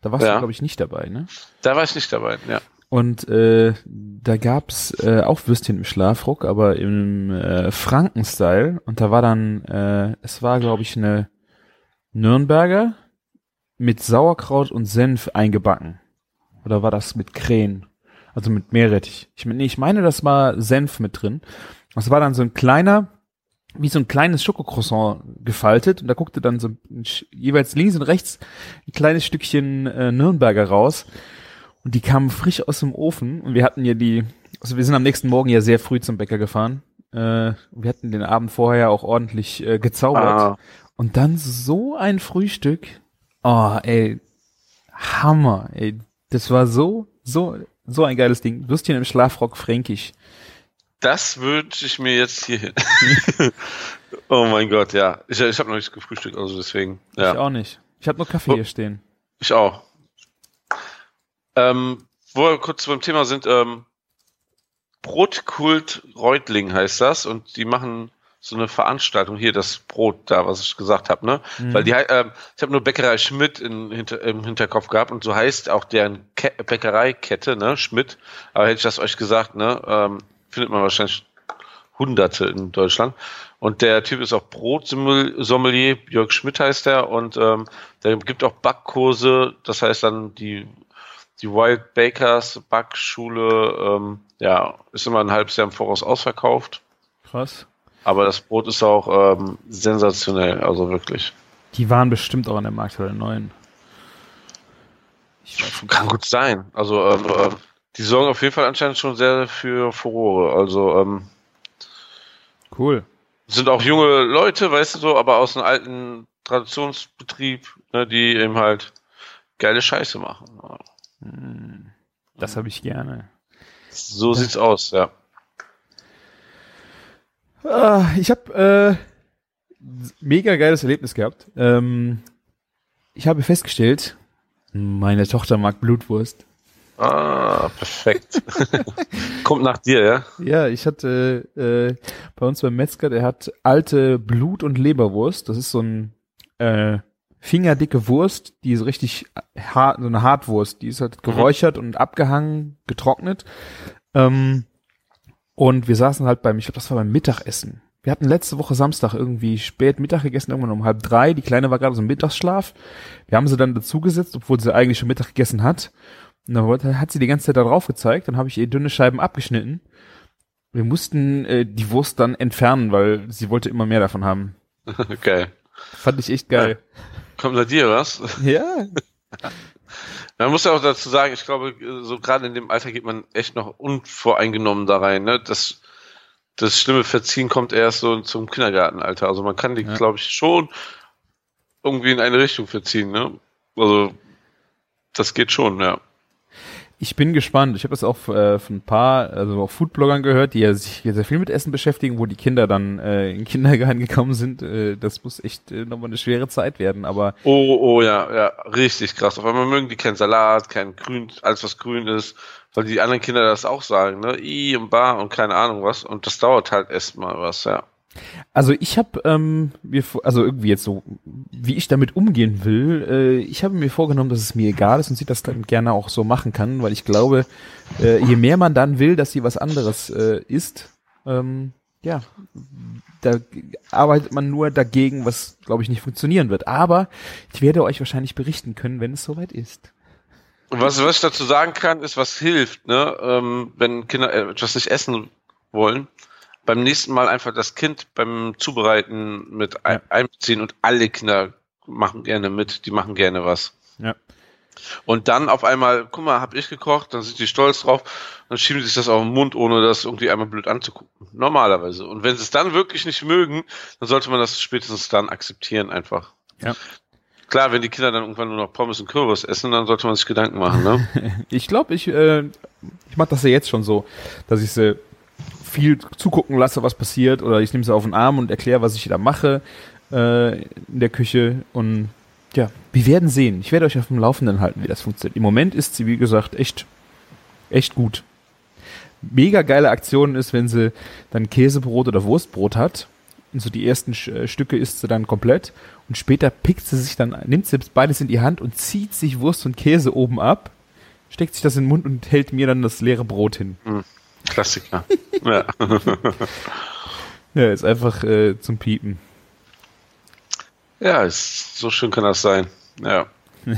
Da warst Ja. du, glaube ich, nicht dabei, ne? Da war ich nicht dabei, ja. Und äh, da gab's äh, auch Würstchen im Schlafrock, aber im äh, Franken-Style. Und da war dann, äh, es war, glaube ich, eine Nürnberger mit Sauerkraut und Senf eingebacken. Oder war das mit Krähen? Also mit Meerrettich. Ich, nee, ich meine, das war Senf mit drin. Das war dann so ein kleiner, wie so ein kleines Schokocroissant gefaltet. Und da guckte dann so jeweils links und rechts ein kleines Stückchen äh, Nürnberger raus. Und die kamen frisch aus dem Ofen. Und wir hatten ja die, also wir sind am nächsten Morgen ja sehr früh zum Bäcker gefahren. Äh, wir hatten den Abend vorher auch ordentlich äh, gezaubert. Ah, Und dann so ein Frühstück. Oh, ey. Hammer, ey. Das war so, so, so ein geiles Ding. Würstchen im Schlafrock fränkisch. das wünsche ich mir jetzt hierhin. oh mein Gott, ja. Ich, ich habe noch nicht gefrühstückt, also deswegen. Ja. Ich auch nicht. Ich habe nur Kaffee Oh. hier stehen. Ich auch. Ähm, wo wir kurz beim Thema sind, ähm, Brotkult Reutling heißt das und die machen so eine Veranstaltung hier, das Brot da, was ich gesagt habe, ne? Mhm. Weil die, ähm, ich habe nur Bäckerei Schmidt in, hinter, im Hinterkopf gehabt und so heißt auch deren Ke Bäckereikette, ne? Schmidt. Aber hätte ich das euch gesagt, ne? Ähm, findet man wahrscheinlich Hunderte in Deutschland. Und der Typ ist auch Brotsommelier, Jörg Schmidt heißt er, und ähm, der gibt auch Backkurse, das heißt dann die, die Wild Bakers Backschule, ähm, ja, ist immer ein halbes Jahr im Voraus ausverkauft. Krass. Aber das Brot ist auch ähm, sensationell, also wirklich. Die waren bestimmt auch an der Markthalle 9. Ich weiß nicht. Kann gut sein. Also ähm, ähm, die sorgen auf jeden Fall anscheinend schon sehr für Furore. Also ähm, Cool. sind auch junge Leute, weißt du so, aber aus einem alten Traditionsbetrieb, ne, die eben halt geile Scheiße machen. Hm. Das habe ich gerne. So sieht's aus, ja. Ah, ich habe äh, mega geiles Erlebnis gehabt. Ähm, ich habe festgestellt, meine Tochter mag Blutwurst. Ah, perfekt. Kommt nach dir, ja? Ja, ich hatte äh, bei uns beim Metzger, der hat alte Blut- und Leberwurst. Das ist so ein äh, fingerdicke Wurst, die ist richtig hart, so eine Hartwurst. Die ist halt geräuchert und abgehangen, getrocknet. Ähm, und wir saßen halt beim, ich glaube, das war beim Mittagessen. Wir hatten letzte Woche Samstag irgendwie spät Mittag gegessen, irgendwann um halb drei. Die Kleine war gerade so im Mittagsschlaf. Wir haben sie dann dazugesetzt, obwohl sie eigentlich schon Mittag gegessen hat. Und dann hat sie die ganze Zeit da drauf gezeigt. Dann habe ich ihr dünne Scheiben abgeschnitten. Wir mussten äh, die Wurst dann entfernen, weil sie wollte immer mehr davon haben. Geil. Fand ich echt geil. Kommt nach dir, was? Ja. Man muss ja auch dazu sagen, ich glaube, so gerade in dem Alter geht man echt noch unvoreingenommen da rein. Ne? Das, das schlimme Verziehen kommt erst so zum Kindergartenalter. Also man kann die, Ja. glaube ich, schon irgendwie in eine Richtung verziehen. Ne? Also das geht schon, ja. Ich bin gespannt. Ich habe das auch äh, von ein paar, also auch Foodbloggern gehört, die ja sich sehr viel mit Essen beschäftigen, wo die Kinder dann äh, in den Kindergarten gekommen sind. Äh, das muss echt äh, nochmal eine schwere Zeit werden. Aber Oh, oh, ja, ja, richtig krass. Auf einmal mögen die keinen Salat, kein Grün, alles was grün ist, weil die anderen Kinder das auch sagen, ne? I und Bar und keine Ahnung was. Und das dauert halt erstmal was, ja. Also ich habe ähm, mir, also irgendwie jetzt so, wie ich damit umgehen will, äh, ich habe mir vorgenommen, dass es mir egal ist und sie das dann gerne auch so machen kann, weil ich glaube, äh, je mehr man dann will, dass sie was anderes äh, isst, ähm, ja, da arbeitet man nur dagegen, was glaube ich nicht funktionieren wird. Aber ich werde euch wahrscheinlich berichten können, wenn es soweit ist. Und was, was ich dazu sagen kann, ist, was hilft, ne? Ähm, wenn Kinder äh, etwas nicht essen wollen, beim nächsten Mal einfach das Kind beim Zubereiten mit ein, einbeziehen und alle Kinder machen gerne mit, die machen gerne was. Ja. Und dann auf einmal, guck mal, hab ich gekocht, dann sind die stolz drauf, dann schieben sie sich das auf den Mund, ohne das irgendwie einmal blöd anzugucken. Normalerweise. Und wenn sie es dann wirklich nicht mögen, dann sollte man das spätestens dann akzeptieren einfach. Ja. Klar, wenn die Kinder dann irgendwann nur noch Pommes und Kürbis essen, dann sollte man sich Gedanken machen, ne? Ich glaube, ich äh, ich mache das ja jetzt schon so, dass ich sie viel zugucken lasse, was passiert, oder ich nehme sie auf den Arm und erkläre, was ich da mache äh, in der Küche. Und ja, wir werden sehen. Ich werde euch auf dem Laufenden halten, wie das funktioniert. Im Moment ist sie, wie gesagt, echt, echt gut. Mega geile Aktion ist, wenn sie dann Käsebrot oder Wurstbrot hat. Und so die ersten äh, Stücke isst sie dann komplett. Und später pickt sie sich dann, nimmt sie beides in die Hand und zieht sich Wurst und Käse oben ab, steckt sich das in den Mund und hält mir dann das leere Brot hin. Hm, Klassiker. ja. ja, ist einfach äh, zum Piepen. Ja, ist, so schön kann das sein. Ja.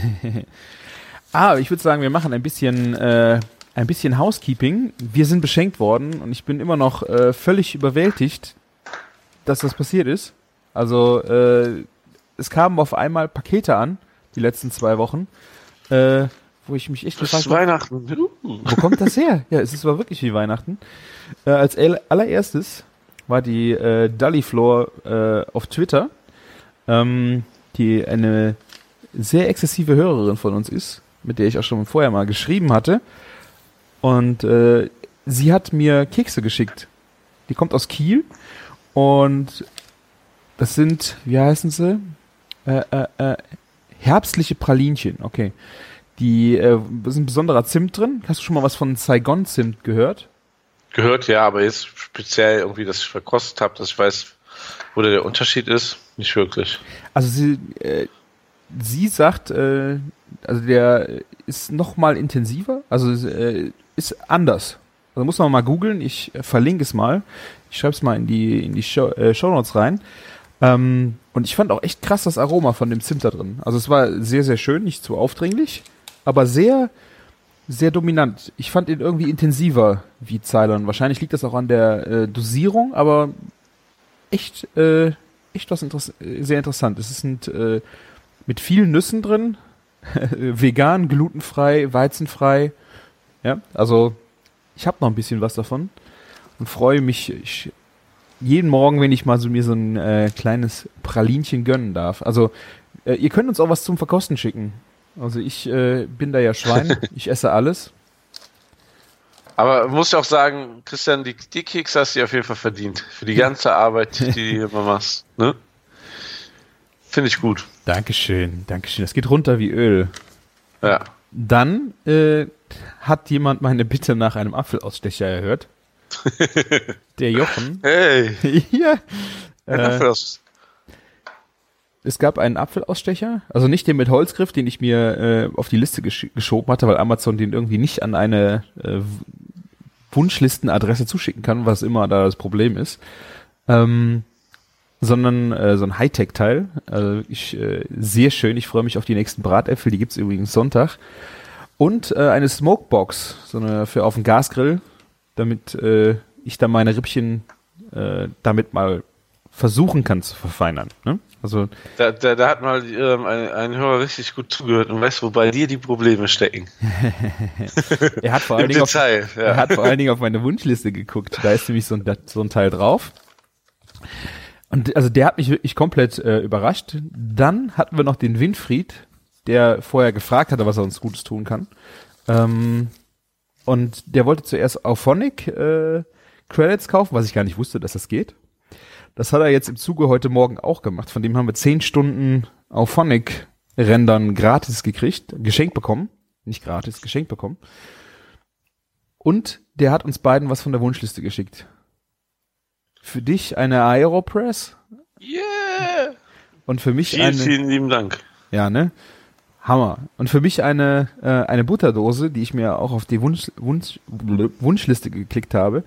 ah, ich würde sagen, wir machen ein bisschen, äh, ein bisschen Housekeeping. Wir sind beschenkt worden und ich bin immer noch äh, völlig überwältigt, dass das passiert ist. Also, äh, es kamen auf einmal Pakete an, die letzten zwei Wochen, äh, wo ich mich echt das gefragt habe. Weihnachten. Wo kommt das her? Ja, es ist aber wirklich wie Weihnachten. Äh, als allererstes war die äh, Dullyflor äh, auf Twitter ähm, die eine sehr exzessive Hörerin von uns ist, mit der ich auch schon vorher mal geschrieben hatte. Und äh, sie hat mir Kekse geschickt. Die kommt aus Kiel und das sind, wie heißen sie? Äh, äh, äh, herbstliche Pralinchen, okay. Die äh, ist ein besonderer Zimt drin. Hast du schon mal was von Saigon Zimt gehört? Gehört, ja, aber jetzt speziell irgendwie, dass ich verkostet habe, dass ich weiß, wo der Unterschied ist. Nicht wirklich. Also sie, äh, sie sagt, äh, also der ist noch mal intensiver, also äh, ist anders. Also muss man mal googeln. Ich verlinke es mal. Ich schreibe es mal in die in die Show, äh, Notes rein. Ähm, und ich fand auch echt krass das Aroma von dem Zimt da drin. Also es war sehr sehr schön, nicht zu aufdringlich, aber sehr sehr dominant. Ich fand ihn irgendwie intensiver wie Cylon. Wahrscheinlich liegt das auch an der äh, Dosierung, aber echt äh, echt was Interess sehr interessant. Es sind äh, mit vielen Nüssen drin, vegan, glutenfrei, weizenfrei. Ja, also ich habe noch ein bisschen was davon und freue mich ich, jeden Morgen, wenn ich mal so mir so ein äh, kleines Pralinchen gönnen darf. Also äh, ihr könnt uns auch was zum Verkosten schicken. Also ich äh, bin da ja Schwein, ich esse alles. Aber muss ja auch sagen, Christian, die, die Keks hast du auf jeden Fall verdient. Für die ganze Arbeit, die du immer machst. Ne? Finde ich gut. Dankeschön, Dankeschön. Das geht runter wie Öl. Ja. Dann äh, hat jemand meine Bitte nach einem Apfelausstecher erhört. Der Jochen. Hey. ja. Äh, es gab einen Apfelausstecher, also nicht den mit Holzgriff, den ich mir äh, auf die Liste gesch geschoben hatte, weil Amazon den irgendwie nicht an eine äh, Wunschlistenadresse zuschicken kann, was immer da das Problem ist. Ähm, sondern äh, so ein Hightech-Teil. Also ich, äh, sehr schön, ich freue mich auf die nächsten Bratäpfel, die gibt's übrigens Sonntag. Und äh, eine Smokebox, so eine für auf den Gasgrill, damit äh, ich dann meine Rippchen äh, damit mal versuchen kann zu verfeinern. Ne? Also da, da, da hat mal ähm, ein, ein Hörer richtig gut zugehört und weiß, wo bei dir die Probleme stecken. er, hat vor allen Dingen Detail, auf, ja. er hat vor allen Dingen auf meine Wunschliste geguckt. Da ist nämlich so ein, so ein Teil drauf. Und also der hat mich wirklich komplett äh, überrascht. Dann hatten wir noch den Winfried, der vorher gefragt hatte, was er uns Gutes tun kann. Ähm, und der wollte zuerst Auphonic äh, Credits kaufen, was ich gar nicht wusste, dass das geht. Das hat er jetzt im Zuge heute Morgen auch gemacht. Von dem haben wir zehn Stunden Auphonic Rendern gratis gekriegt, geschenkt bekommen. Nicht gratis, geschenkt bekommen. Und der hat uns beiden was von der Wunschliste geschickt. Für dich eine Aeropress. Yeah! Und für mich vielen, eine. Vielen lieben Dank. Ja, ne? Hammer. Und für mich eine, äh, eine Butterdose, die ich mir auch auf die Wunsch, Wunsch, Wunschliste geklickt habe.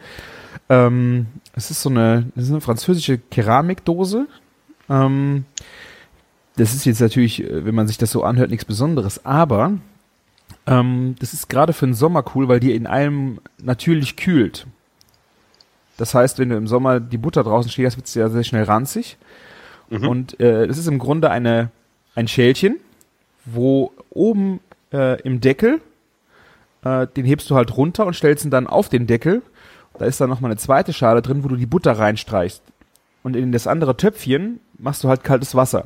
Ähm, es ist so eine, das ist eine französische Keramikdose. Ähm, das ist jetzt natürlich, äh, wenn man sich das so anhört, nichts Besonderes, aber ähm, das ist gerade für den Sommer cool, weil die in allem natürlich kühlt. Das heißt, wenn du im Sommer die Butter draußen stehst, wird es ja sehr schnell ranzig. Mhm. Und äh, das ist im Grunde eine, ein Schälchen, wo oben äh, im Deckel, äh, den hebst du halt runter und stellst ihn dann auf den Deckel da ist dann nochmal eine zweite Schale drin, wo du die Butter reinstreichst. Und in das andere Töpfchen machst du halt kaltes Wasser.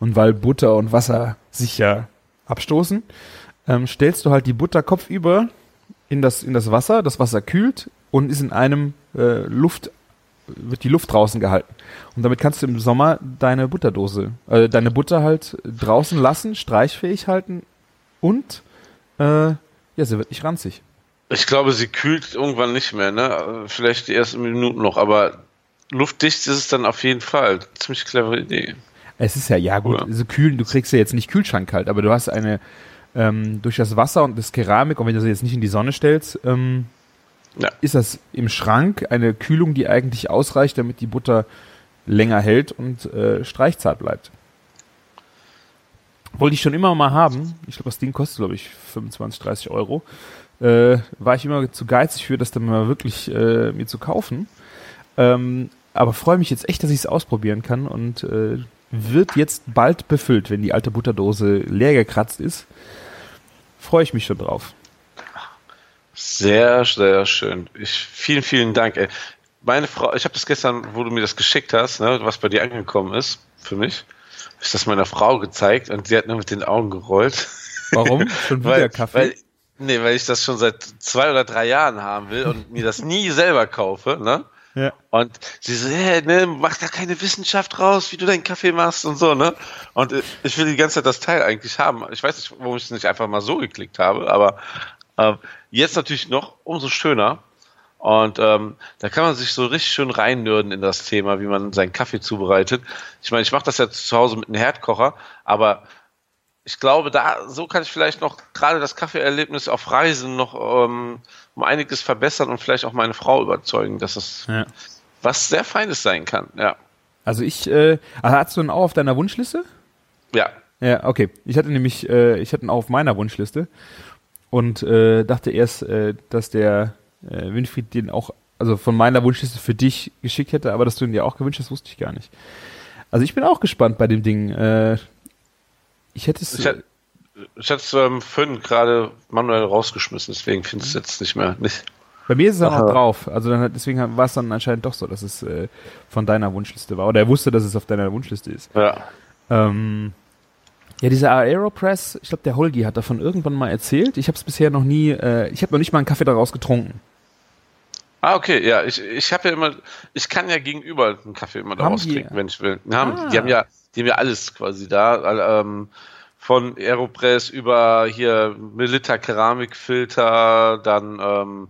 Und weil Butter und Wasser sich ja abstoßen, ähm, stellst du halt die Butter kopfüber in das, in das Wasser, das Wasser kühlt und ist in einem äh, Luft, wird die Luft draußen gehalten. Und damit kannst du im Sommer deine Butterdose, äh, deine Butter halt draußen lassen, streichfähig halten und äh, ja, sie wird nicht ranzig. Ich glaube, sie kühlt irgendwann nicht mehr, ne? Vielleicht die ersten Minuten noch, aber luftdicht ist es dann auf jeden Fall. Ziemlich clevere Idee. Es ist ja, ja gut, Ja. so kühlen, du kriegst ja jetzt nicht Kühlschrank kalt, aber du hast eine, ähm, durch das Wasser und das Keramik, und wenn du sie jetzt nicht in die Sonne stellst, ähm, Ja. ist das im Schrank eine Kühlung, die eigentlich ausreicht, damit die Butter länger hält und äh, streichzart bleibt. Wollte ich schon immer mal haben. Ich glaube, das Ding kostet, glaube ich, 25, 30 Euro. Äh, war ich immer zu geizig für, das dann mal wirklich äh, mir zu kaufen. Ähm, aber freue mich jetzt echt, dass ich es ausprobieren kann und äh, wird jetzt bald befüllt, wenn die alte Butterdose leer gekratzt ist. Freue ich mich schon drauf. Sehr, sehr schön. Ich, vielen, vielen Dank. Ey. Meine Frau, ich habe das gestern, wo du mir das geschickt hast, ne, was bei dir angekommen ist, für mich, habe ich das meiner Frau gezeigt und sie hat nur mit den Augen gerollt. Warum? Schon wieder weil, Kaffee? Weil, nee, weil ich das schon seit zwei oder drei Jahren haben will und mir das nie selber kaufe, ne? ja. Und sie so, hey, ne, mach da keine Wissenschaft raus, wie du deinen Kaffee machst und so, ne? Und äh, ich will die ganze Zeit das Teil eigentlich haben. Ich weiß nicht, warum ich es nicht einfach mal so geklickt habe, aber ähm, jetzt natürlich noch umso schöner. Und ähm, da kann man sich so richtig schön reinnörden in das Thema, wie man seinen Kaffee zubereitet. Ich meine, ich mache das ja zu Hause mit einem Herdkocher, aber ich glaube, da so kann ich vielleicht noch gerade das Kaffeeerlebnis auf Reisen noch ähm, um einiges verbessern und vielleicht auch meine Frau überzeugen, dass es ja. was sehr Feines sein kann. Ja, Also ich, äh, ah, hast du einen auch auf deiner Wunschliste? ja, Ja, okay. Ich hatte nämlich, äh, ich hatte ihn auch auf meiner Wunschliste und äh, dachte erst, äh, dass der äh, Winfried den auch, also von meiner Wunschliste für dich geschickt hätte, aber dass du ihn dir auch gewünscht hast, wusste ich gar nicht. Also ich bin auch gespannt bei dem Ding. Äh, ich hätte es. Ich hätte ich es ähm, vorhin gerade manuell rausgeschmissen, deswegen finde ich es jetzt nicht mehr. Nicht. Bei mir ist es Aha. noch drauf. Also dann, hat- deswegen war es dann anscheinend doch so, dass es äh, von deiner Wunschliste war. Oder er wusste, dass es auf deiner Wunschliste ist. Ja. Ähm, ja, dieser Aeropress, ich glaube, der Holgi hat davon irgendwann mal erzählt. Ich habe es bisher noch nie, äh, ich habe noch nicht mal einen Kaffee daraus getrunken. Ah, okay, ja, ich, ich habe ja immer, ich kann ja gegenüber einen Kaffee immer daraus trinken, wenn ich will. Haben, Ah. die haben ja, die haben ja alles quasi da, ähm, von Aeropress über hier Melitta Keramikfilter, dann ähm,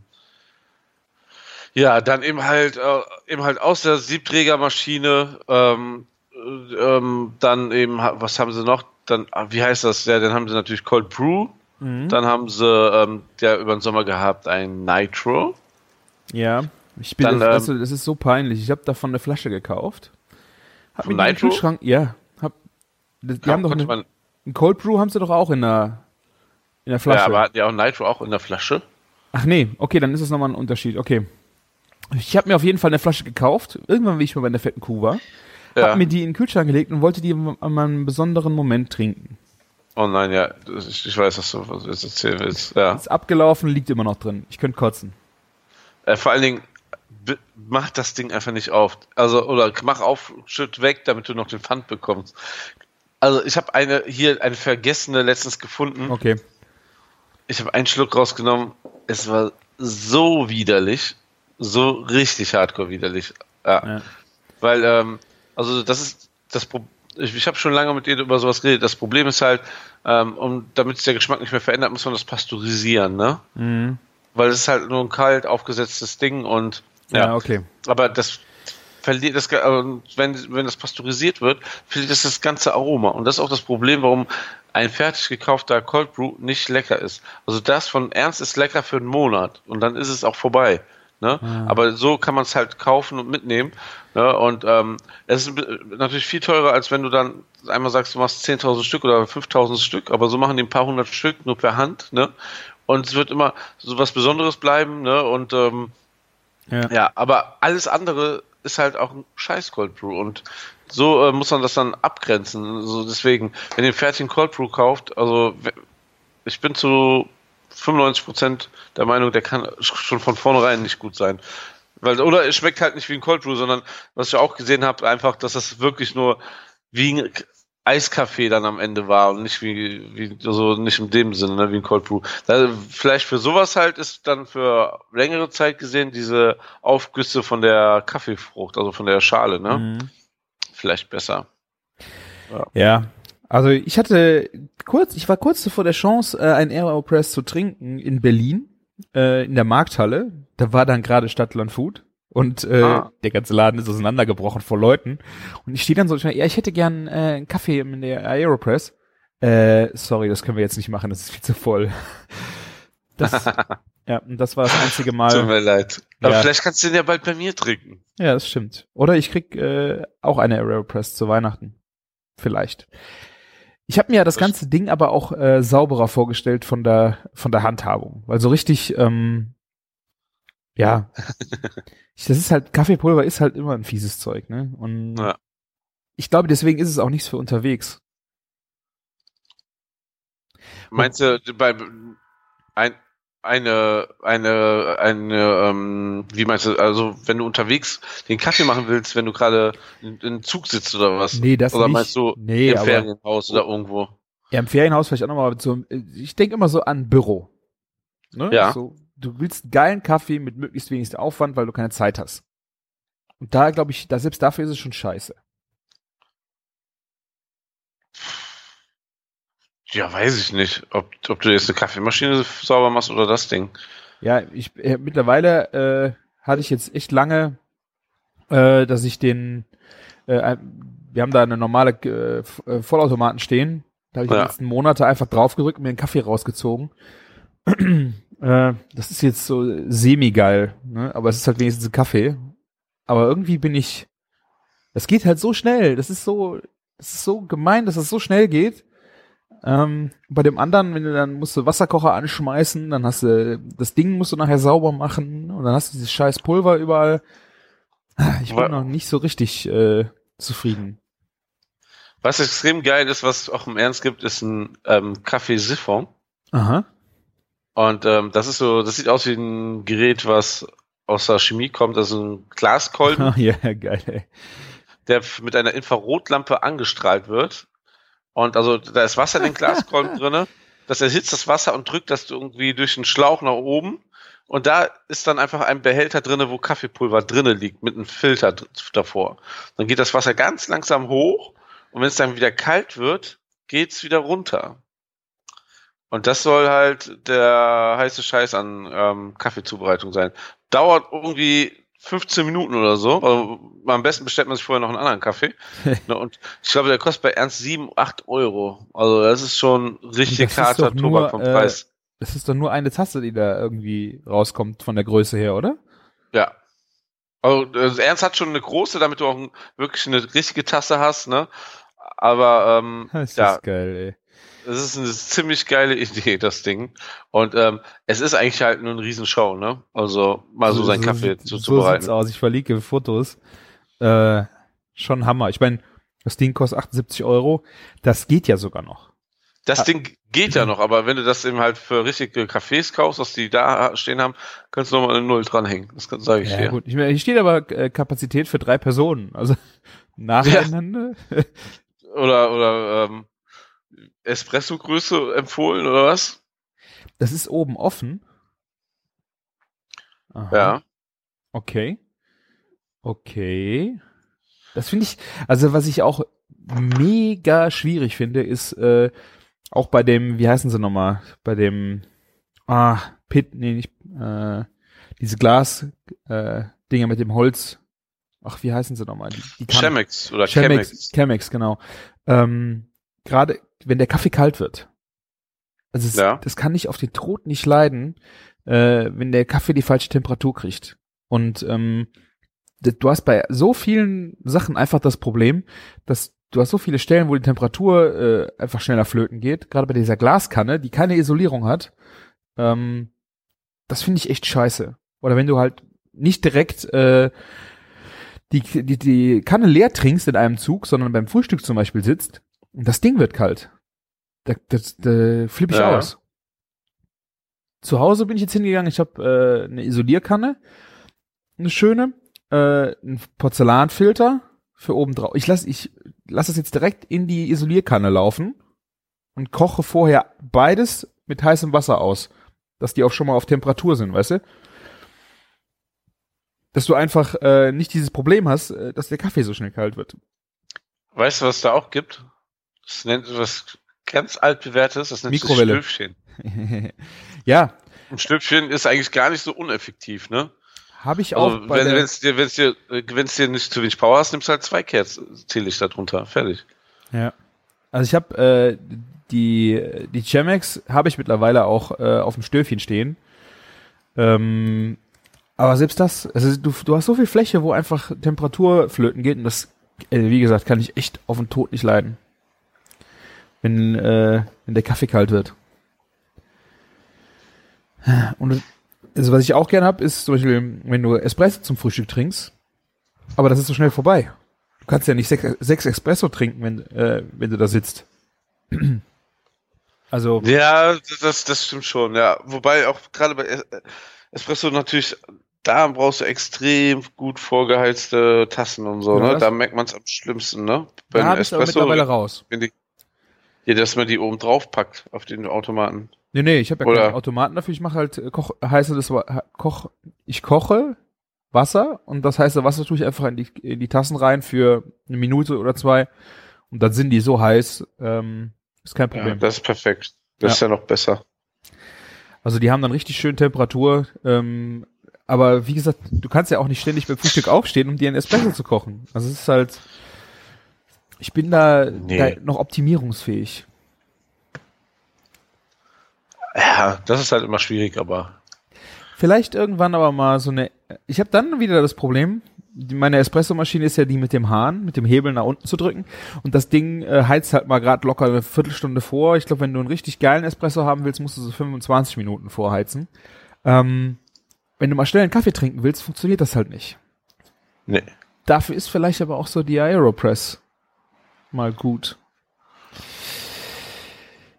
ja, dann eben halt äh, eben halt aus der Siebträgermaschine, ähm, äh, ähm, dann eben was haben sie noch? Dann ah, wie heißt das? Ja, dann haben sie natürlich Cold Brew, dann haben sie ähm, ja über den Sommer gehabt ein Nitro. Ja, ich bin, Dann, das, das, das ist so peinlich. Ich habe davon eine Flasche gekauft. Hab Von die im Nitro? Kühlschrank, ja. Hab, die Ja, haben doch eine, man, einen Cold Brew haben sie doch auch in der, in der Flasche. ja, aber hatten ja auch Nitro auch in der Flasche. Ach nee, okay, dann ist das nochmal ein Unterschied. Okay. Ich habe mir auf jeden Fall eine Flasche gekauft, irgendwann, wie ich mal bei der fetten Kuh war. Ja. Hab mir die in den Kühlschrank gelegt und wollte die an einem besonderen Moment trinken. Oh nein, ja, ich, ich weiß, was du, was erzählen willst. Ja. Ist abgelaufen, liegt immer noch drin. Ich könnte kotzen. Äh, vor allen Dingen, mach das Ding einfach nicht auf. Also, oder mach auf, schütt weg, damit du noch den Pfand bekommst. Also, ich habe eine, hier eine vergessene letztens gefunden. Okay. Ich habe einen Schluck rausgenommen. Es war so widerlich. So richtig hardcore widerlich. Ja. Ja. Weil, ähm, also das ist das Problem. Ich, ich habe schon lange mit dir über sowas geredet. Das Problem ist halt, ähm, um, damit sich der Geschmack nicht mehr verändert, muss man das pasteurisieren, ne? Mhm. Weil es ist halt nur ein kalt aufgesetztes Ding und Ja, ja, okay. aber das verliert das, äh, wenn, wenn das pasteurisiert wird, verliert das das ganze Aroma. Und das ist auch das Problem, warum ein fertig gekaufter Cold Brew nicht lecker ist. Also das von Ernst ist lecker für einen Monat und dann ist es auch vorbei. Ne? Aber so kann man es halt kaufen und mitnehmen. Ne? Und ähm, es ist natürlich viel teurer, als wenn du dann einmal sagst, du machst 10.000 Stück oder 5.000 Stück, aber so machen die ein paar hundert Stück nur per Hand. Ne? Und es wird immer so was Besonderes bleiben. Ne? Und ähm, Ja. ja, aber alles andere ist halt auch ein scheiß Cold Brew und so äh, muss man das dann abgrenzen. So deswegen, wenn ihr fertigen Cold Brew kauft, also ich bin zu 95% der Meinung, der kann schon von vornherein nicht gut sein. Weil, oder es schmeckt halt nicht wie ein Cold Brew, sondern was ich auch gesehen habe, einfach, dass das wirklich nur wie ein Eiskaffee dann am Ende war und nicht wie, wie so nicht in dem Sinne, ne, wie ein Cold Brew. Da, vielleicht für sowas halt ist dann für längere Zeit gesehen diese Aufgüsse von der Kaffeefrucht, also von der Schale, ne? Mhm. Vielleicht besser. Ja. Also ich hatte kurz, ich war kurz vor der Chance, äh, ein Aeropress zu trinken in Berlin, äh, in der Markthalle. Da war dann gerade Stadtland Food und äh, Ah. der ganze Laden ist auseinandergebrochen vor Leuten. Und ich stehe dann so, ich meine, ja, ich hätte gern äh, einen Kaffee in der Aeropress. Äh, sorry, das können wir jetzt nicht machen, das ist viel zu voll. Das, ja, und das war das einzige Tut Mal. mir leid. Aber Ja. vielleicht kannst du den ja bald bei mir trinken. Ja, das stimmt. Oder ich krieg äh, auch eine Aeropress zu Weihnachten. Vielleicht. Ich habe mir ja das Das- ganze Ding aber auch äh, sauberer vorgestellt von der von der Handhabung, weil so richtig ähm, ja, ich, das ist halt Kaffeepulver ist halt immer ein fieses Zeug, ne? Und Ja. ich glaube, deswegen ist es auch nichts für unterwegs. Meinst du, bei ein, eine, eine, eine, ähm, wie meinst du, also wenn du unterwegs den Kaffee machen willst, wenn du gerade in, in einem Zug sitzt oder was? Nee, das oder nicht. meinst du nee, im Ferienhaus oder irgendwo? ja, im Ferienhaus vielleicht auch nochmal so, ich denke immer so an Büro. Ne? Ja. So, du willst einen geilen Kaffee mit möglichst wenig Aufwand, weil du keine Zeit hast. Und da glaube ich, da selbst dafür ist es schon scheiße. Ja, weiß ich nicht, ob, ob du jetzt eine Kaffeemaschine sauber machst oder das Ding. Ja, ich äh, mittlerweile äh, hatte ich jetzt echt lange, äh, dass ich den, äh, wir haben da eine normale äh, äh, Vollautomaten stehen. Da habe ich Ja. die letzten Monate einfach draufgedrückt und mir einen Kaffee rausgezogen. Äh, das ist jetzt so semi-geil, ne? aber es ist halt wenigstens ein Kaffee. Aber irgendwie bin ich, das geht halt so schnell. Das ist so, das ist so gemein, dass es so schnell geht. Ähm, bei dem anderen, wenn du dann musst du Wasserkocher anschmeißen, dann hast du das Ding musst du nachher sauber machen und dann hast du dieses scheiß Pulver überall. Ich bin noch nicht so richtig äh, zufrieden. Was extrem geil ist, was es auch im Ernst gibt, ist ein ähm, Kaffeesiphon. Aha. Und ähm, das ist so, das sieht aus wie ein Gerät, was aus der Chemie kommt, also ein Glaskolben. Ah, ja, geil, ey. der mit einer Infrarotlampe angestrahlt wird. Und also da ist Wasser in den Glaskolben drinne. Das erhitzt das Wasser und drückt das irgendwie durch den Schlauch nach oben. Und da ist dann einfach ein Behälter drinne, wo Kaffeepulver drinne liegt, mit einem Filter davor. Dann geht das Wasser ganz langsam hoch und wenn es dann wieder kalt wird, geht's wieder runter. Und das soll halt der heiße Scheiß an ähm, Kaffeezubereitung sein. Dauert irgendwie 15 Minuten oder so. Also, am besten bestellt man sich vorher noch einen anderen Kaffee. ne, und ich glaube, der kostet bei Ernst 7, 8 Euro. Also das ist schon richtig harter doch nur, Tobak vom äh, Preis. Das ist doch nur eine Tasse, die da irgendwie rauskommt von der Größe her, oder? Ja. Also, äh, Ernst hat schon eine große, damit du auch wirklich eine richtige Tasse hast, ne? Aber ähm, Das ja, ist geil, ey. Es ist eine ziemlich geile Idee, das Ding. Und ähm, es ist eigentlich halt nur eine Riesenshow, ne? Also mal so, seinen Kaffee sieht- zu, so sieht's aus. Ich verlinke Fotos. Äh, schon Hammer. Ich meine, das Ding kostet 78 Euro. Das geht ja sogar noch. Das Ah. Ding geht ja noch, aber wenn du das eben halt für richtige Cafés kaufst, was die da stehen haben, kannst du nochmal eine Null dranhängen. Das sage ich Ja, dir. gut. Ich meine, hier steht aber äh, Kapazität für drei Personen. Also nacheinander. Oder, oder ähm, Espresso-Größe empfohlen oder was? Das ist oben offen. Aha. Ja. Okay. Okay. Das finde ich, also was ich auch mega schwierig finde, ist äh, auch bei dem, wie heißen sie nochmal, bei dem, ah, Pit, nee, nicht, äh, diese Glas, äh, mit dem Holz. Ach, wie heißen sie nochmal? Die, die. Chemex oder Chemex, Chemex. Chemex, genau. Ähm, Gerade wenn der Kaffee kalt wird. Also es, Ja. das kann ich auf den Tod nicht leiden, äh, wenn der Kaffee die falsche Temperatur kriegt. Und ähm, du hast bei so vielen Sachen einfach das Problem, dass du hast so viele Stellen, wo die Temperatur äh, einfach schneller flöten geht. Gerade bei dieser Glaskanne, die keine Isolierung hat. Ähm, das finde ich echt scheiße. Oder wenn du halt nicht direkt äh, die, die, die Kanne leer trinkst in einem Zug, sondern beim Frühstück zum Beispiel sitzt das Ding wird kalt. Da, das, da flippe ich Ja. aus. Zu Hause bin ich jetzt hingegangen, ich habe äh, eine Isolierkanne, eine schöne, äh, ein Porzellanfilter für oben drauf. Ich lasse ich lass es jetzt direkt in die Isolierkanne laufen und koche vorher beides mit heißem Wasser aus, dass die auch schon mal auf Temperatur sind, weißt du? Dass du einfach äh, nicht dieses Problem hast, äh, dass der Kaffee so schnell kalt wird. Weißt du, was da auch gibt? Das nennt was ganz altbewährtes, das nennt sich Mikrowelle. Stöfchen. ja, Ein Stöpfchen ist eigentlich gar nicht so uneffektiv, ne? habe ich auch Also, wenn es dir, wenn's dir, äh, wenn's dir nicht zu wenig Power hast, nimmst du halt zwei Kerzen, Teelichter drunter. Fertig. Ja. Also ich habe äh, die die Chemex habe ich mittlerweile auch äh, auf dem Stöfchen stehen. Ähm, aber selbst das, also du, du hast so viel Fläche, wo einfach Temperatur flöten geht und das, äh, wie gesagt, kann ich echt auf den Tod nicht leiden. Wenn, äh, wenn der Kaffee kalt wird. Und also was ich auch gern hab, ist zum Beispiel, wenn du Espresso zum Frühstück trinkst, aber das ist so schnell vorbei. Du kannst ja nicht sechs, sechs Espresso trinken, wenn, äh, wenn du da sitzt. Also, Ja, das, das stimmt schon, ja. Wobei auch gerade bei Es- Espresso natürlich, da brauchst du extrem gut vorgeheizte Tassen und so, Ja, ne? Da merkt man es am schlimmsten, ne? da Beim habe ich aber mittlerweile raus. wenn die, ja, dass man die oben drauf packt auf den Automaten. Nee, nee, ich habe ja Oder- keinen Automaten dafür. Ich mache halt äh, Koch, heißes Wa- Koch, ich koche Wasser und das heiße Wasser tue ich einfach in die, in die Tassen rein für eine Minute oder zwei und dann sind die so heiß, ähm, ist kein Ja, Problem. das ist perfekt. Das Ja. ist ja noch besser. Also die haben dann richtig schön Temperatur, ähm, aber wie gesagt, du kannst ja auch nicht ständig beim Frühstück aufstehen, um dir einen Espresso zu kochen. Also es ist halt, ich bin da, Nee. da noch optimierungsfähig. Ja, das ist halt immer schwierig, aber Vielleicht irgendwann aber mal so eine. Ich habe dann wieder das Problem, meine Espressomaschine ist ja die mit dem Hahn, mit dem Hebel nach unten zu drücken. Und das Ding äh, heizt halt mal gerade locker eine Viertelstunde vor. Ich glaube, wenn du einen richtig geilen Espresso haben willst, musst du so 25 Minuten vorheizen. Ähm, wenn du mal schnell einen Kaffee trinken willst, funktioniert das halt nicht. nee. Dafür ist vielleicht aber auch so die Aeropress mal gut.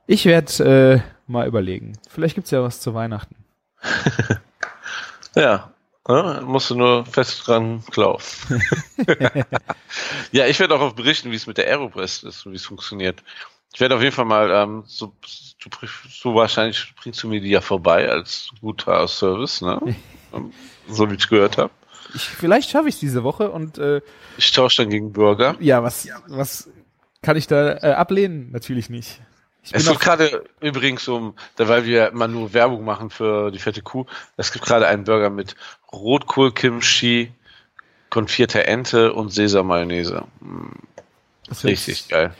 Ich werde äh, mal überlegen. Vielleicht gibt's ja was zu Weihnachten. Ja, ja musst du nur fest dran glauben. ja, ich werde auch auf berichten, wie es mit der Aeropress ist und wie es funktioniert. Ich werde auf jeden Fall mal, ähm, so, bring- so wahrscheinlich bringst du mir die ja vorbei als guter Service, ne? So wie ich gehört habe. Ich, vielleicht schaffe ich es diese Woche und äh, Ich tausche dann gegen Burger. Ja, was, was kann ich da äh, ablehnen? Natürlich nicht. Ich Es gibt gerade übrigens um, da weil wir immer nur Werbung machen für die fette Kuh, es gibt gerade einen Burger mit Rotkohl, Kimchi, konfierter Ente und Sesam-Mayonnaise. Mm, hört Richtig sich- geil.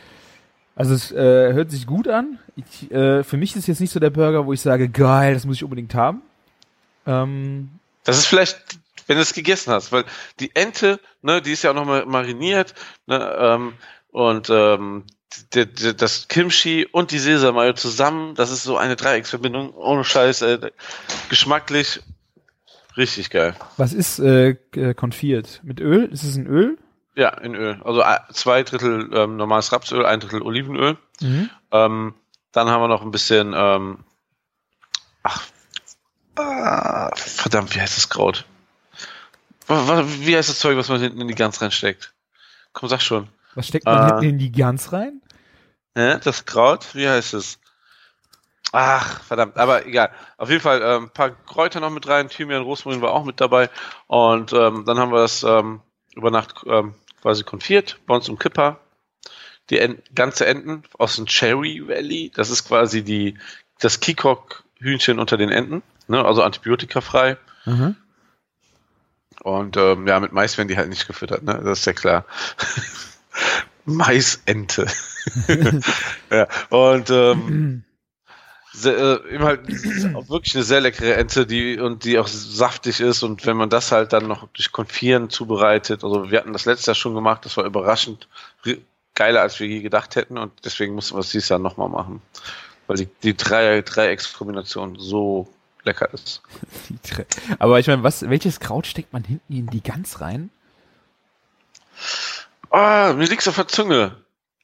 Also es äh, hört sich gut an. Ich, äh, für mich ist es jetzt nicht so der Burger, wo ich sage, geil, das muss ich unbedingt haben. Ähm, Das ist vielleicht, wenn du es gegessen hast, weil die Ente, ne, die ist ja auch nochmal mariniert, ne, ähm, und ähm, das Kimchi und die Sesamayo zusammen, das ist so eine Dreiecksverbindung, ohne Scheiß, äh, geschmacklich richtig geil. was ist äh, äh, konfiert? Mit Öl? Ist es ein Öl? Ja, in Öl. Also äh, zwei Drittel ähm, normales Rapsöl, ein Drittel Olivenöl. Ähm, dann haben wir noch ein bisschen, ähm, ach, ah, verdammt, wie heißt das Kraut? Wie heißt das Zeug, was man hinten in die Gans reinsteckt? Komm, sag schon. Was steckt man Äh. hinten in die Gans rein? Hä? Das Kraut? Wie heißt es? Ach, verdammt, aber egal. Auf jeden Fall ähm, ein paar Kräuter noch mit rein. Thymian, Rosmarin war auch mit dabei. Und ähm, dann haben wir das ähm, über Nacht ähm, quasi konfiert bei uns im Kipper. Die en ganze Enten aus dem Cherry Valley. Das ist quasi die das Kikok-Hühnchen unter den Enten. Ne? Also antibiotikafrei. Mhm. Und ähm, ja, mit Mais werden die halt nicht gefüttert, ne? Das ist ja klar. Maisente. ja, und ähm, sehr, äh, halt auch wirklich eine sehr leckere Ente, die und die auch saftig ist und wenn man das halt dann noch durch Konfieren zubereitet, also wir hatten das letztes Jahr schon gemacht, das war überraschend geiler, als wir je gedacht hätten und deswegen mussten wir es dieses Jahr nochmal machen, weil die, die Drei Dreieckskombination so lecker ist. Aber ich meine, was, welches Kraut steckt man hinten in die Gans rein? Ah, mir liegt's auf der Zunge.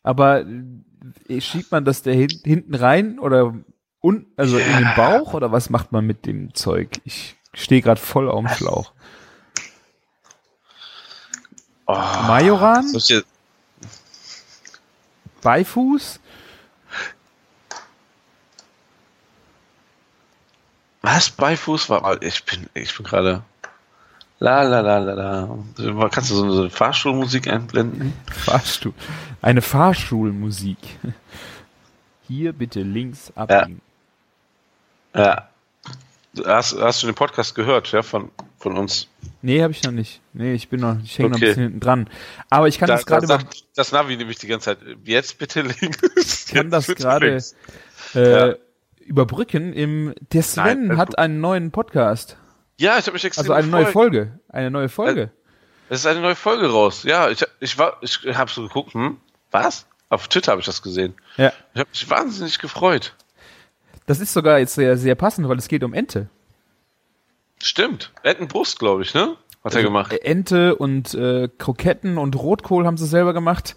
Aber äh, schiebt man das da hin, hinten rein oder un, also in den Bauch oder was macht man mit dem Zeug? Ich stehe gerade voll auf dem Schlauch. Oh, Majoran? Beifuß? Was? Beifuß? Mal, ich bin, ich bin gerade. La la la la la. Kannst du so eine, so eine Fahrstuhlmusik einblenden? Fahrstuhl. Eine Fahrschulmusik. Hier bitte links abbiegen. Ja. Hast, hast du den Podcast gehört, ja, von, von uns? Nee, habe ich noch nicht. Nee, ich bin noch, ich hänge noch ein Okay. bisschen hinten dran. Aber ich kann Da, das gerade da das Navi nämlich die ganze Zeit, jetzt bitte links. kann jetzt das gerade äh, Ja. überbrücken. Im, der Sven Nein, hat gut. einen neuen Podcast. Ja, ich habe mich extrem Also eine neue gefreut. Folge. Eine neue Folge. Es ist eine neue Folge raus. Ja, ich, ich war, ich habe so geguckt, hm, was? Auf Twitter habe ich das gesehen. Ja. Ich habe mich wahnsinnig gefreut. Das ist sogar jetzt sehr, sehr passend, weil es geht um Ente. Stimmt. Entenbrust, glaube ich, ne? Hat Also, er gemacht. Ente und äh, Kroketten und Rotkohl haben sie selber gemacht.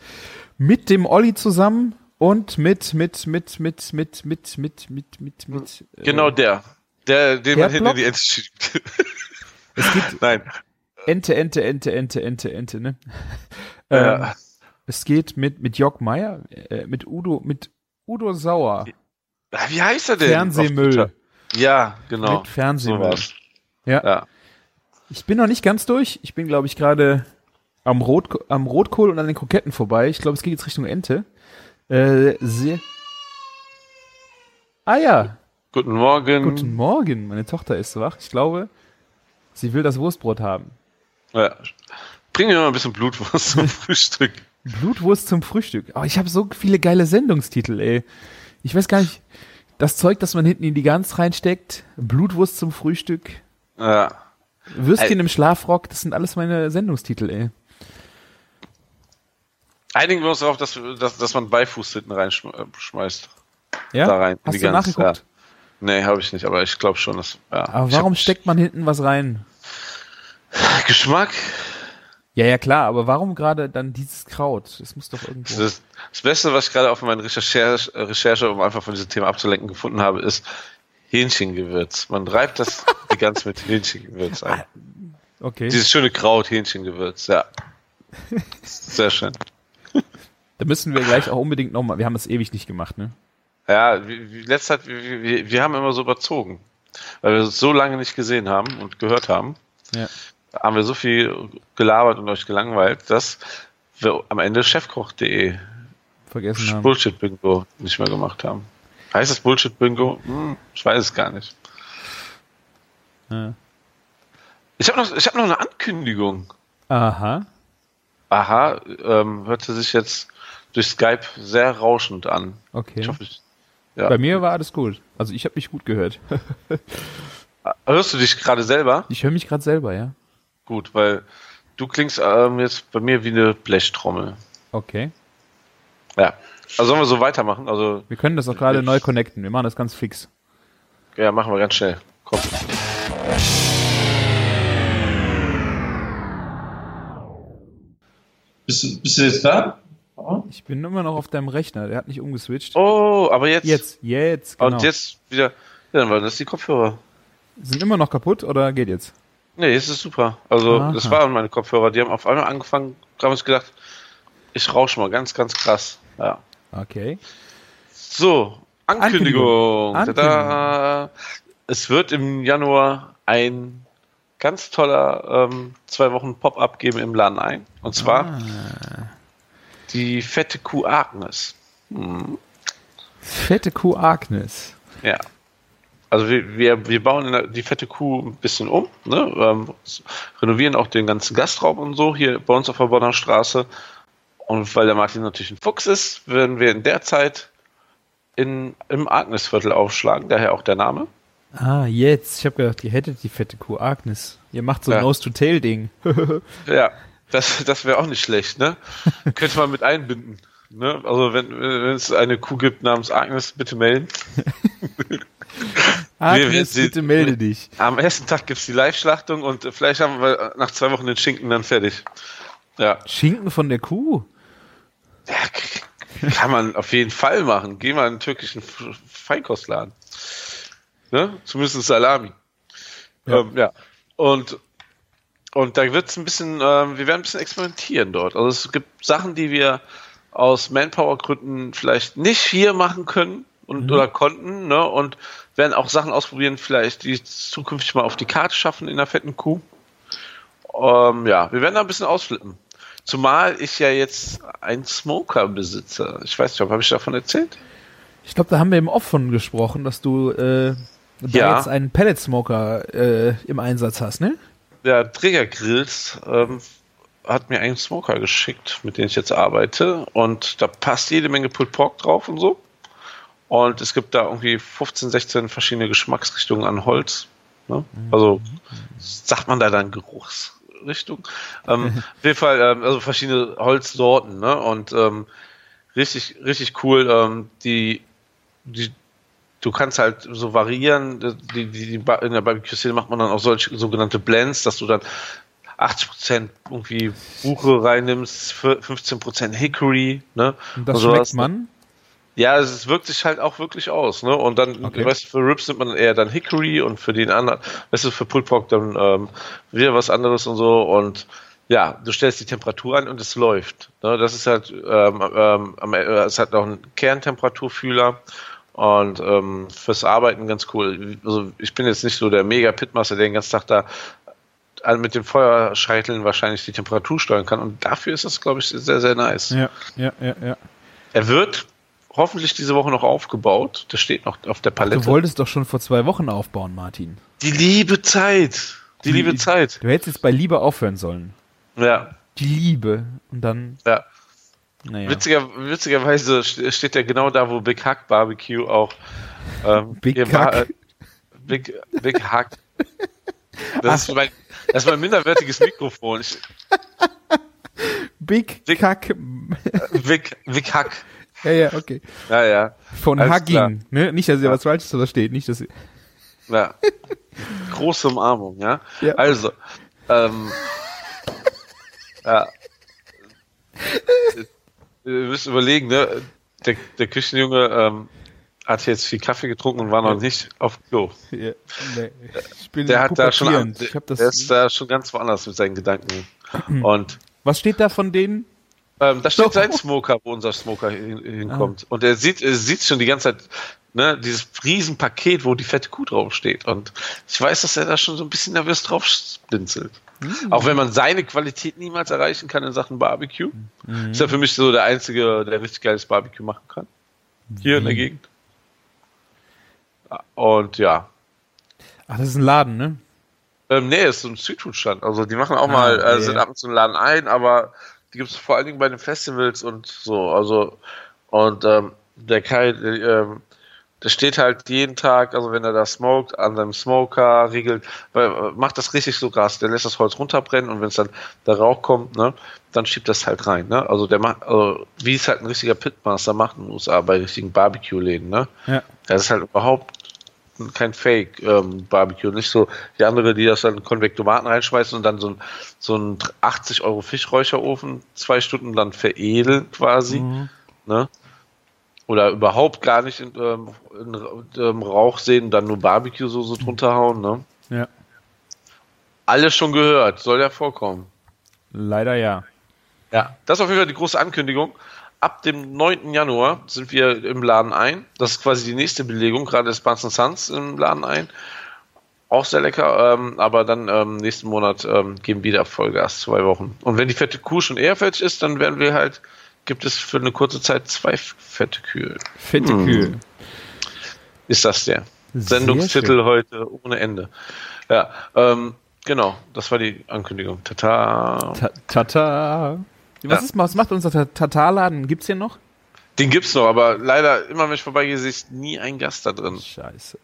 Mit dem Olli zusammen und mit, mit, mit, mit, mit, mit, mit, mit, mit, mit. äh, Genau der. Der, den man hinter Herdblock? die Ente schiebt. Es gibt Nein. Ente, Ente, Ente, Ente, Ente, Ente, ne? Ja. Ähm, es geht mit, mit Jörg Meier, äh, mit Udo, mit Udo Sauer. Wie heißt er denn? Fernsehmüll. Ja, genau. Mit Fernsehmüll. So. Ja. Ja. Ich bin noch nicht ganz durch. Ich bin, glaube ich, gerade am, Rot, am Rotkohl und an den Kroketten vorbei. Ich glaube, es geht jetzt Richtung Ente. Äh, sehr. Ah ja, Guten Morgen. guten Morgen. Meine Tochter ist wach. Ich glaube, sie will das Wurstbrot haben. Ja. Bring mir mal ein bisschen Blutwurst zum Frühstück. Blutwurst zum Frühstück. Oh, ich habe so viele geile Sendungstitel, ey. Ich weiß gar nicht. Das Zeug, das man hinten in die Gans reinsteckt, Blutwurst zum Frühstück, Ja. Würstchen Ey. im Schlafrock, das sind alles meine Sendungstitel, ey. Einigen wir uns darauf, dass, dass, dass man Beifuß hinten reinschmeißt. Ja? Da rein, in Hast du Gans, nachgeguckt? Ja. Nee, habe ich nicht, aber ich glaube schon, dass. Ja. Aber warum steckt man hinten was rein? Geschmack? Ja, ja, klar, aber warum gerade dann dieses Kraut? Das muss doch Das, irgendwo. ist das Beste, was ich gerade auf meiner Recherche, Recherche, um einfach von diesem Thema abzulenken, gefunden habe, ist Hähnchengewürz. Man reibt das die ganz mit Hähnchengewürz ein. Okay. Dieses schöne Kraut, Hähnchengewürz, ja. Sehr schön. Da müssen wir gleich auch unbedingt nochmal. Wir haben das ewig nicht gemacht, ne? Ja, wie, wie letzte Zeit, wir, wir, haben immer so überzogen. Weil wir es so lange nicht gesehen haben und gehört haben, Ja. haben wir so viel gelabert und euch gelangweilt, dass wir am Ende chefkoch.de Vergessen haben. Bullshit-Bingo nicht mehr gemacht haben. Heißt das Bullshit-Bingo? Hm, ich weiß es gar nicht. Ja. Ich habe noch, ich hab noch eine Ankündigung. Aha. Aha, ähm, hörte sich jetzt durch Skype sehr rauschend an. Okay. Ich hoffe, ich, ja. Bei mir war alles gut. Also ich habe mich gut gehört. Hörst du dich gerade selber? Ich höre mich gerade selber, ja. Gut, weil du klingst ähm, jetzt bei mir wie eine Blechtrommel. Okay. Ja. Also sollen wir so weitermachen? Also, Wir können das auch gerade neu connecten. Wir machen das ganz fix. ja, machen wir ganz schnell. Komm. Bist du, bist du jetzt da? Ich bin immer noch auf deinem Rechner. Der hat nicht umgeswitcht. Oh, aber jetzt. Jetzt, jetzt, genau. Und jetzt wieder. Ja, dann waren das die Kopfhörer. Sind immer noch kaputt oder geht jetzt? Nee, es ist super. Also, Aha. das waren meine Kopfhörer. Die haben auf einmal angefangen, haben uns gedacht, ich rausche mal ganz, ganz krass. Ja. Okay. So, Ankündigung. Ankündigung. Tada. Es wird im Januar ein ganz toller ähm, zwei Wochen Pop-up geben im Laden ein. Und zwar Ah. Die fette Kuh Agnes. Hm. Fette Kuh Agnes. Ja. Also wir, wir, wir bauen der- die fette Kuh ein bisschen um, ne? ähm, renovieren auch den ganzen Gastraum und so hier bei uns auf der Bonner Straße. Und weil der Martin natürlich ein Fuchs ist, werden wir in der Zeit in, im Agnesviertel aufschlagen, daher auch der Name. Ah, jetzt. Ich habe gedacht, ihr hättet die fette Kuh Agnes. Ihr macht so ein Ja. Nose-to-Tail-Ding. Ja, das, das wäre auch nicht schlecht, ne? Könnte man mit einbinden. Ne? Also wenn, wenn es eine Kuh gibt namens Agnes, bitte melden. Agnes, wir- bitte melde dich. Am ersten Tag gibt's die Live-Schlachtung und vielleicht haben wir nach zwei Wochen den Schinken dann fertig. Ja. Schinken von der Kuh? ja kann man auf jeden Fall machen. Geh mal in einen türkischen Feinkostladen. Ne? Zumindest Salami. Ja. Ähm, ja. Und und da wird es ein bisschen, äh, wir werden ein bisschen experimentieren dort. Also es gibt Sachen, die wir aus Manpower-Gründen vielleicht nicht hier machen können und Mhm. oder konnten, ne? Und werden auch Sachen ausprobieren, vielleicht die zukünftig mal auf die Karte schaffen in der fetten Kuh. Ähm, ja, wir werden da ein bisschen ausflippen. Zumal ich ja jetzt einen Smoker besitze. Ich weiß nicht, habe ich davon erzählt? Ich glaube, da haben wir im Off von gesprochen, dass du äh, da Ja. jetzt einen Pellet Smoker äh, im Einsatz hast, ne? Der Träger Grills ähm, hat mir einen Smoker geschickt, mit dem ich jetzt arbeite. Und da passt jede Menge Pulled Pork drauf und so. Und es gibt da irgendwie 15, 16 verschiedene Geschmacksrichtungen an Holz. Ne? Also sagt man da dann Geruchsrichtung. Ähm, auf jeden Fall, ähm, also verschiedene Holzsorten. Ne? Und ähm, richtig, richtig cool. Ähm, die, die, du kannst halt so variieren. Die, die, die, in der Barbecue-Szene macht man dann auch solche sogenannte Blends, dass du dann 80% irgendwie Buche reinnimmst, für 15% Hickory, ne? Und das Also schmeckt hast- man. Ja, es wirkt sich halt auch wirklich aus, ne? Und dann, Okay. weißt du, für Ribs nimmt man eher dann Hickory und für den anderen, weißt du, für Pulled Pork dann ähm, wieder was anderes und so und ja, du stellst die Temperatur ein und es läuft. Ne? Das ist halt, ähm, ähm, am- äh, es hat auch einen Kerntemperaturfühler und ähm, fürs Arbeiten ganz cool. Also ich bin jetzt nicht so der mega Pitmaster, der den ganzen Tag da äh, mit den Feuerscheiteln wahrscheinlich die Temperatur steuern kann und dafür ist das, glaube ich, sehr, sehr nice. Ja, ja, ja, ja. Er wird hoffentlich diese Woche noch aufgebaut. Der steht noch auf der Du Palette. wolltest doch schon vor zwei Wochen aufbauen, Martin. die liebe Zeit. Die Die- liebe Zeit. Du hättest jetzt bei Liebe aufhören sollen. Ja, Die Liebe. Und dann, ja. Naja. Witziger, witzigerweise st- steht er genau da, wo Big Hack Barbecue auch. Ähm, Big Hack? äh, Big, Big Hack. Das ist, mein, das ist mein minderwertiges Mikrofon. Ich, Big Dick- Kack. Big, Big Hack. ja, ja, okay. Ja, ja. Von Alles Hugging. Ne? Nicht, dass ihr Ja. was Falsches da steht. Nicht, dass ihr, Ja. Große Umarmung, ja. Ja. Also, ähm, ja. Wir müssen überlegen, ne? Der, der Küchenjunge ähm, hat jetzt viel Kaffee getrunken und war noch nicht auf Klo. Ja, nee. Ich bin Der hat da schon, der, das, der ist da schon ganz woanders mit seinen Gedanken. Und was steht da von denen? Ähm, da steht sein Smoker, wo unser Smoker hin, Ah. hinkommt. Und er sieht, er sieht schon die ganze Zeit, ne, dieses Riesenpaket, wo die fette Kuh draufsteht. Und ich weiß, dass er da schon so ein bisschen nervös drauf blinzelt. Hm. Auch wenn man seine Qualität niemals erreichen kann in Sachen Barbecue. Mhm. Ist er für mich so der Einzige, der richtig geiles Barbecue machen kann. Hier in der Gegend. Und ja. Ach, das ist ein Laden, ne? Ähm, nee, ist so ein Streetfood-Stand. Also die machen auch Ah, mal, äh, okay. sind ab und zu einen Laden ein, aber die gibt es vor allen Dingen bei den Festivals und so. Also, und ähm, der Kai, äh, der steht halt jeden Tag, also wenn er da smoked, an seinem Smoker, riegelt, weil, äh, macht das richtig so krass. Der lässt das Holz runterbrennen und wenn es dann der Rauch kommt, ne, dann schiebt das halt rein, ne? Also der macht, also, wie es halt ein richtiger Pitmaster macht in den USA bei richtigen Barbecue-Läden, ne? Ja. Das ist halt überhaupt kein Fake ähm, Barbecue, nicht so die andere, die das dann in Konvektomaten reinschmeißen und dann so ein, so ein 80 Euro Fischräucherofen zwei Stunden dann veredeln quasi, Mhm. ne? Oder überhaupt gar nicht in, ähm, in, ähm, Rauch sehen, dann nur Barbecue-Soße drunter hauen, ne? Ja. Alles schon gehört, soll ja vorkommen. Leider ja. Ja, das ist auf jeden Fall die große Ankündigung. Ab dem 9. Januar sind wir im Laden ein. Das ist quasi die nächste Belegung, gerade ist Barnes Sons im Laden ein. Auch sehr lecker, ähm, aber dann ähm, nächsten Monat ähm, geben wir wieder Vollgas, zwei Wochen. Und wenn die fette Kuh schon eher fertig ist, dann werden wir halt, gibt es für eine kurze Zeit zwei fette Kühe. Fette Hm. Kühe. Ist das der? Sendungstitel heute ohne Ende. Ja, ähm, genau, das war die Ankündigung. Tata. Ta Tata. Was, Ja. ist, was macht unser Ta- Tatarladen? Gibt's hier noch? Den gibt's noch, aber leider, immer wenn ich vorbeigehe, sehe ich nie ein Gast da drin. Scheiße.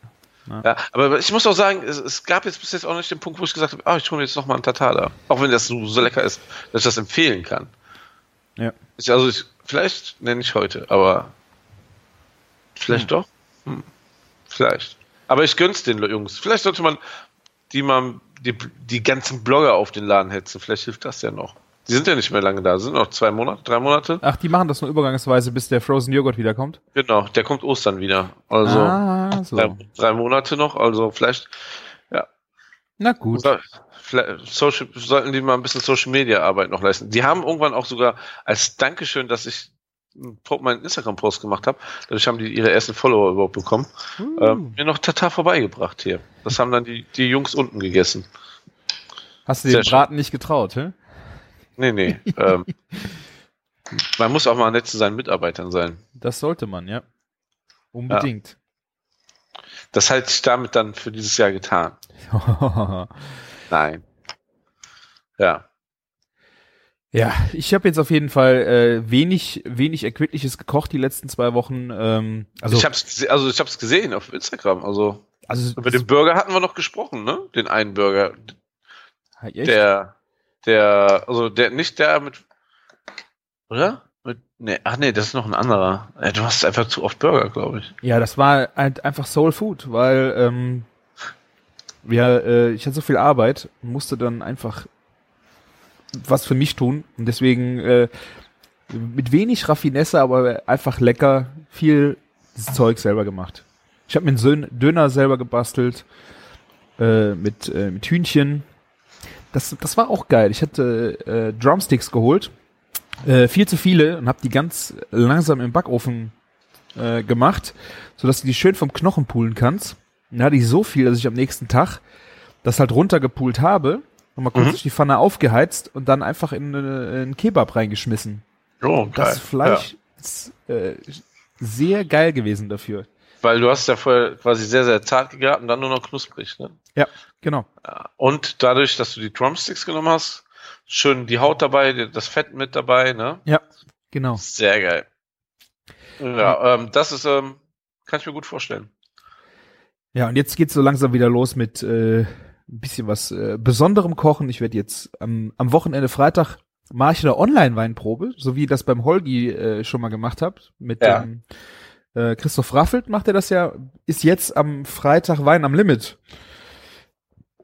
Ja, aber ich muss auch sagen, es, es gab jetzt bis jetzt auch nicht den Punkt, wo ich gesagt habe, ah, ich hole mir jetzt noch mal einen Tatala. Auch wenn das so, so lecker ist, dass ich das empfehlen kann. Ja. Ich, also ich, vielleicht nenne ich heute, aber vielleicht doch. Hm. Vielleicht. Aber ich gönn's den Jungs. Vielleicht sollte man die mal die, die ganzen Blogger auf den Laden hetzen. Vielleicht hilft das ja noch. Die sind ja nicht mehr lange da, sind noch zwei Monate, drei Monate. Ach, die machen das nur übergangsweise, bis der Frozen Joghurt wiederkommt? Genau, der kommt Ostern wieder. Also ah, so. drei, drei Monate noch, also vielleicht, ja. Na gut. Vielleicht Social, sollten die mal ein bisschen Social Media Arbeit noch leisten. Die haben irgendwann auch sogar als Dankeschön, dass ich meinen Instagram-Post gemacht habe, dadurch haben die ihre ersten Follower überhaupt bekommen, Uh. ähm, mir noch Tata vorbeigebracht hier. Das haben dann die, die Jungs unten gegessen. Hast du den. Braten nicht getraut, hä? Nee, nee. ähm, man muss auch mal nett zu seinen Mitarbeitern sein. Das sollte man, ja. Unbedingt. Das halte ich damit dann für dieses Jahr getan. Nein. Ja. Ja, ich habe jetzt auf jeden Fall äh, wenig, wenig Erquickliches gekocht die letzten zwei Wochen. Ähm, also, ich hab's also ich hab's gesehen auf Instagram. Also also über den Burger hatten wir noch gesprochen, ne? Den einen Burger, Echt? der, der, also der nicht der mit, oder? Mit, nee, ach nee, das ist noch ein anderer. Du hast einfach zu oft Burger, glaube ich. Ja, das war halt einfach Soul Food, weil ähm, ja, äh, ich hatte so viel Arbeit und musste dann einfach was für mich tun und deswegen äh, mit wenig Raffinesse, aber einfach lecker viel Zeug selber gemacht. Ich habe mir einen Döner selber gebastelt äh, mit äh, mit Hühnchen. Das das war auch geil. Ich hatte äh, Drumsticks geholt, äh, viel zu viele und habe die ganz langsam im Backofen äh, gemacht, sodass du die schön vom Knochen poolen kannst. Und da hatte ich so viel, dass ich am nächsten Tag das halt runtergepoolt habe, nochmal kurz Mhm. durch die Pfanne aufgeheizt und dann einfach in, äh, in einen Kebab reingeschmissen. Oh, geil. Das Fleisch ist äh, sehr geil gewesen dafür. Ja. Weil du hast ja vorher quasi sehr, sehr zart gegarten und dann nur noch knusprig, ne? Ja, genau. Ja. Und dadurch, dass du die Drumsticks genommen hast, schön die Haut dabei, das Fett mit dabei, ne? Ja, genau. Sehr geil. Ja, ähm, das ist, ähm, kann ich mir gut vorstellen. Ja, und jetzt geht's so langsam wieder los mit äh, ein bisschen was äh, Besonderem Kochen. Ich werde jetzt am, am Wochenende Freitag mache ich eine Online-Weinprobe, so wie ich das beim Holgi äh, schon mal gemacht habe. Mit Ja. dem äh, Christoph Raffelt macht er das ja, ist jetzt am Freitag Wein am Limit.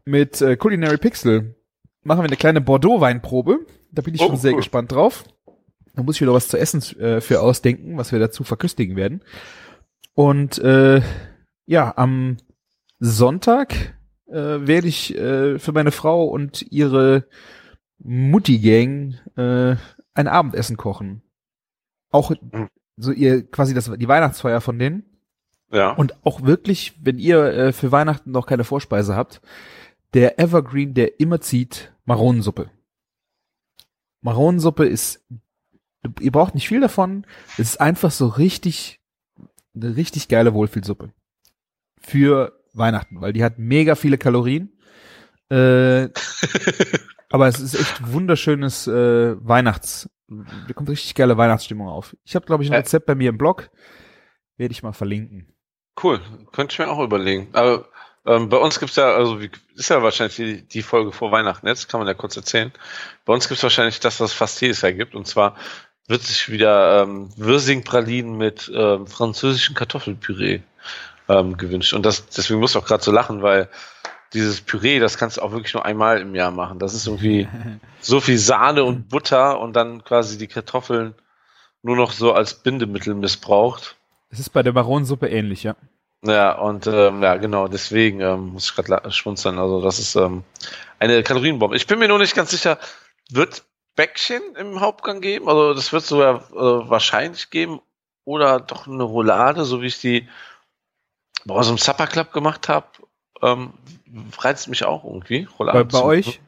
Mit äh, Culinary Pixel machen wir eine kleine Bordeaux-Weinprobe. Da bin ich Oh, schon sehr cool. gespannt drauf. Da muss ich wieder was zu essen äh, für ausdenken, was wir dazu verköstigen werden. Und äh, ja, am Sonntag äh, werde ich äh, für meine Frau und ihre Mutti-Gang äh, ein Abendessen kochen. Auch so ihr quasi das die Weihnachtsfeier von denen. Ja. Und auch wirklich, wenn ihr äh, für Weihnachten noch keine Vorspeise habt, der Evergreen, der immer zieht, Maronensuppe. Maronensuppe ist, ihr braucht nicht viel davon. Es ist einfach so richtig, eine richtig geile Wohlfühlsuppe. Für Weihnachten, weil die hat mega viele Kalorien. Äh, aber es ist echt wunderschönes äh, Weihnachts. Da kommt richtig geile Weihnachtsstimmung auf. Ich habe, glaube ich, ein Ja. Rezept bei mir im Blog. Werde ich mal verlinken. Cool, könnte ich mir auch überlegen. Aber ähm, bei uns gibt's ja, also wie, ist ja wahrscheinlich die, die Folge vor Weihnachten jetzt, kann man ja kurz erzählen. Bei uns gibt's wahrscheinlich das, was fast jedes Jahr gibt. Und zwar wird sich wieder ähm, Würsing-Pralinen mit ähm, französischem Kartoffelpüree ähm, gewünscht. Und das, deswegen muss ich auch gerade so lachen, weil dieses Püree, das kannst du auch wirklich nur einmal im Jahr machen. Das ist irgendwie so viel Sahne und Butter und dann quasi die Kartoffeln nur noch so als Bindemittel missbraucht. Es ist bei der Maronensuppe ähnlich, ja. Ja, und ähm, ja, genau, deswegen ähm, muss ich gerade schmunzeln. Also das ist ähm, eine Kalorienbombe. Ich bin mir nur nicht ganz sicher, wird Bäckchen im Hauptgang geben? Also das wird sogar äh, wahrscheinlich geben. Oder doch eine Roulade, so wie ich die bei unserem Supper Club gemacht habe. Ähm, reizt mich auch irgendwie. Roulade Bei, bei euch?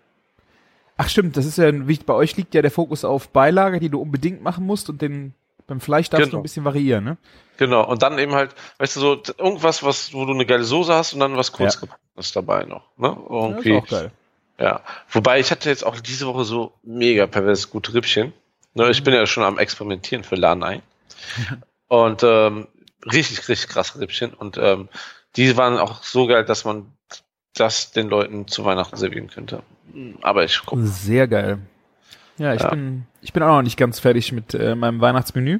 Ach stimmt, das ist ja wichtig. Bei euch liegt ja der Fokus auf Beilage, die du unbedingt machen musst und den beim Fleisch darfst du Genau. ein bisschen variieren, ne? Genau, und dann eben halt, weißt du, so irgendwas, was, wo du eine geile Soße hast und dann was kurz Ja. gebacktes dabei noch. Ne? Ja, Irgendwie. ist auch geil. Ja, wobei ich hatte jetzt auch diese Woche so mega pervers gute Rippchen. Ne, ich bin ja schon am Experimentieren für Laden ein. Und ähm, richtig, richtig krasse Rippchen. Und ähm, die waren auch so geil, dass man das den Leuten zu Weihnachten servieren könnte. Aber ich guck. Sehr geil. Ja, ich Ja. bin ich bin auch noch nicht ganz fertig mit äh, meinem Weihnachtsmenü.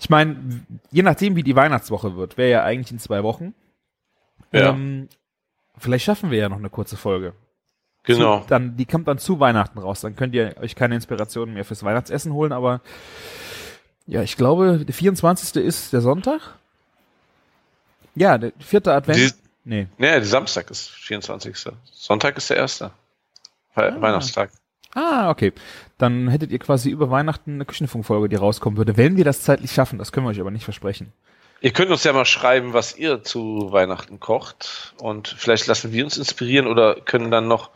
Ich meine, je nachdem wie die Weihnachtswoche wird, wäre ja eigentlich in zwei Wochen. Ja. Ähm, vielleicht schaffen wir ja noch eine kurze Folge. Genau. Zu, dann, die kommt dann zu Weihnachten raus. Dann könnt ihr euch keine Inspirationen mehr fürs Weihnachtsessen holen, aber ja, ich glaube, der 24. ist der Sonntag. Ja, der vierte Advent. Die, Nee. Nee, die Samstag ist 24. Sonntag ist der erste. We Ah. Weihnachtstag. Ah, okay. Dann hättet ihr quasi über Weihnachten eine Küchenfunkfolge, die rauskommen würde. Wenn wir das zeitlich schaffen, das können wir euch aber nicht versprechen. Ihr könnt uns ja mal schreiben, was ihr zu Weihnachten kocht. Und vielleicht lassen wir uns inspirieren oder können dann noch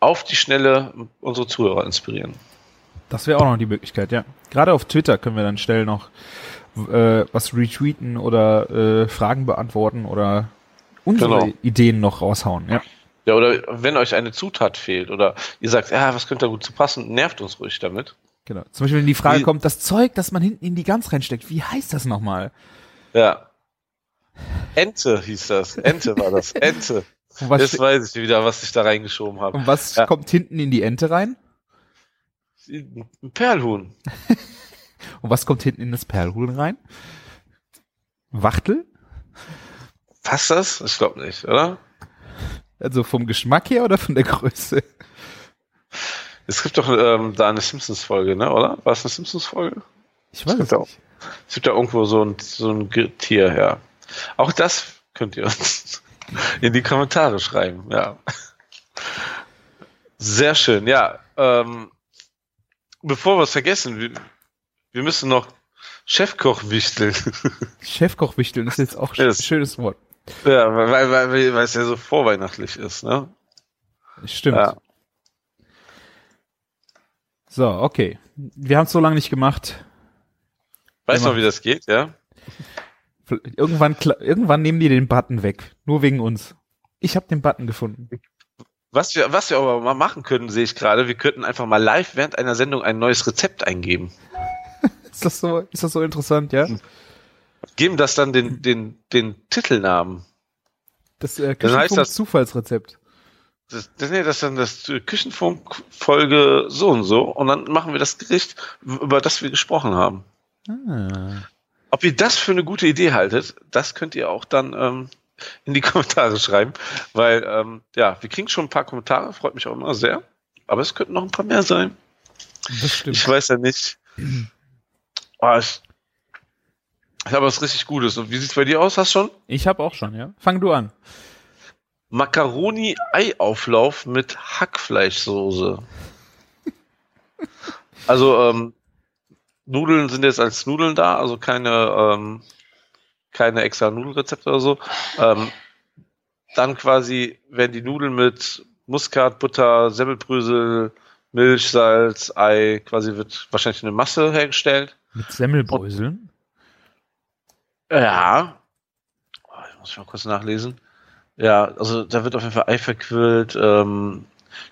auf die Schnelle unsere Zuhörer inspirieren. Das wäre auch noch die Möglichkeit, ja. Gerade auf Twitter können wir dann schnell noch äh, was retweeten oder äh, Fragen beantworten oder unsere Genau. Ideen noch raushauen, ja. Ja, oder wenn euch eine Zutat fehlt oder ihr sagt, ja, was könnte da gut zu passen, nervt uns ruhig damit. Genau. Zum Beispiel, wenn die Frage Wie- kommt, das Zeug, das man hinten in die Gans reinsteckt, wie heißt das nochmal? Ja. Ente hieß das. Ente war das. Ente. Was, Jetzt weiß ich wieder, was ich da reingeschoben habe. und was Ja. kommt hinten in die Ente rein? Ein Perlhuhn. Und was kommt hinten in das Perlhuhn rein? Wachtel? Passt das? Ich glaube nicht, oder? Also vom Geschmack her oder von der Größe? Es gibt doch ähm, da eine Simpsons-Folge, ne? oder? War es eine Simpsons-Folge? Ich weiß es Genau. nicht. Es gibt da irgendwo so ein, so ein Tier her. Auch das könnt ihr uns in die Kommentare schreiben, ja. Sehr schön, ja. Ähm, bevor wir es vergessen, wir, wir müssen noch Chefkoch wichteln. Chefkochwichteln ist jetzt auch ein Yes. schönes Wort. Ja, weil, weil, weil, weil es ja so vorweihnachtlich ist, ne? Stimmt. Ja. So, okay. Wir haben es so lange nicht gemacht. Weißt du noch, wie das geht, ja? Irgendwann, irgendwann nehmen die den Button weg. Nur wegen uns. Ich habe den Button gefunden. Was wir, was wir aber mal machen können, sehe ich gerade, wir könnten einfach mal live während einer Sendung ein neues Rezept eingeben. Ist das so, ist das so interessant, ja? Geben das dann den, den, den Titelnamen. Das äh, Dann heißt Küchenfunk das- Zufallsrezept. Das, das, nee, das ist dann das Küchenfunk-Folge so und so. Und dann machen wir das Gericht, über das wir gesprochen haben. Ah. Ob ihr das für eine gute Idee haltet, das könnt ihr auch dann ähm, in die Kommentare schreiben. Weil, ähm, ja, wir kriegen schon ein paar Kommentare, freut mich auch immer sehr. Aber es könnten noch ein paar mehr sein. Das stimmt. Ich weiß ja nicht. Oh, ich ich habe was richtig Gutes. Und wie sieht's bei dir aus? Hast du schon? Ich habe auch schon, ja. Fang du an. Macaroni-Eiauflauf mit Hackfleischsoße. Also, ähm, Nudeln sind jetzt als Nudeln da, also keine, ähm, keine extra Nudelrezepte oder so. Ähm, dann quasi werden die Nudeln mit Muskat, Butter, Semmelbrösel, Milch, Salz, Ei, quasi wird wahrscheinlich eine Masse hergestellt. Mit Semmelbröseln. Ja. Oh, ich muss mal kurz nachlesen. Ja, also da wird auf jeden Fall Ei verquillt. Ähm,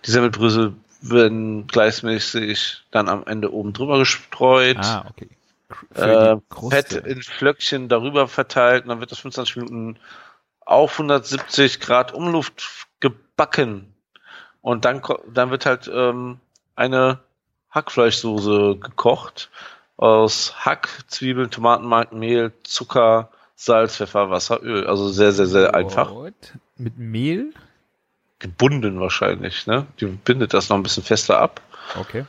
die Semmelbrösel werden gleichmäßig dann am Ende oben drüber gestreut. Ah, okay. Äh. Fett in Flöckchen darüber verteilt und dann wird das 25 Minuten auf 170 Grad Umluft gebacken. Und dann, dann wird halt ähm, eine Hackfleischsoße gekocht aus Hack, Zwiebeln, Tomatenmark, Mehl, Zucker, Salz, Pfeffer, Wasser, Öl. Also sehr, sehr, sehr einfach. What? Mit Mehl? Gebunden wahrscheinlich, ne? Die bindet das noch ein bisschen fester ab. Okay.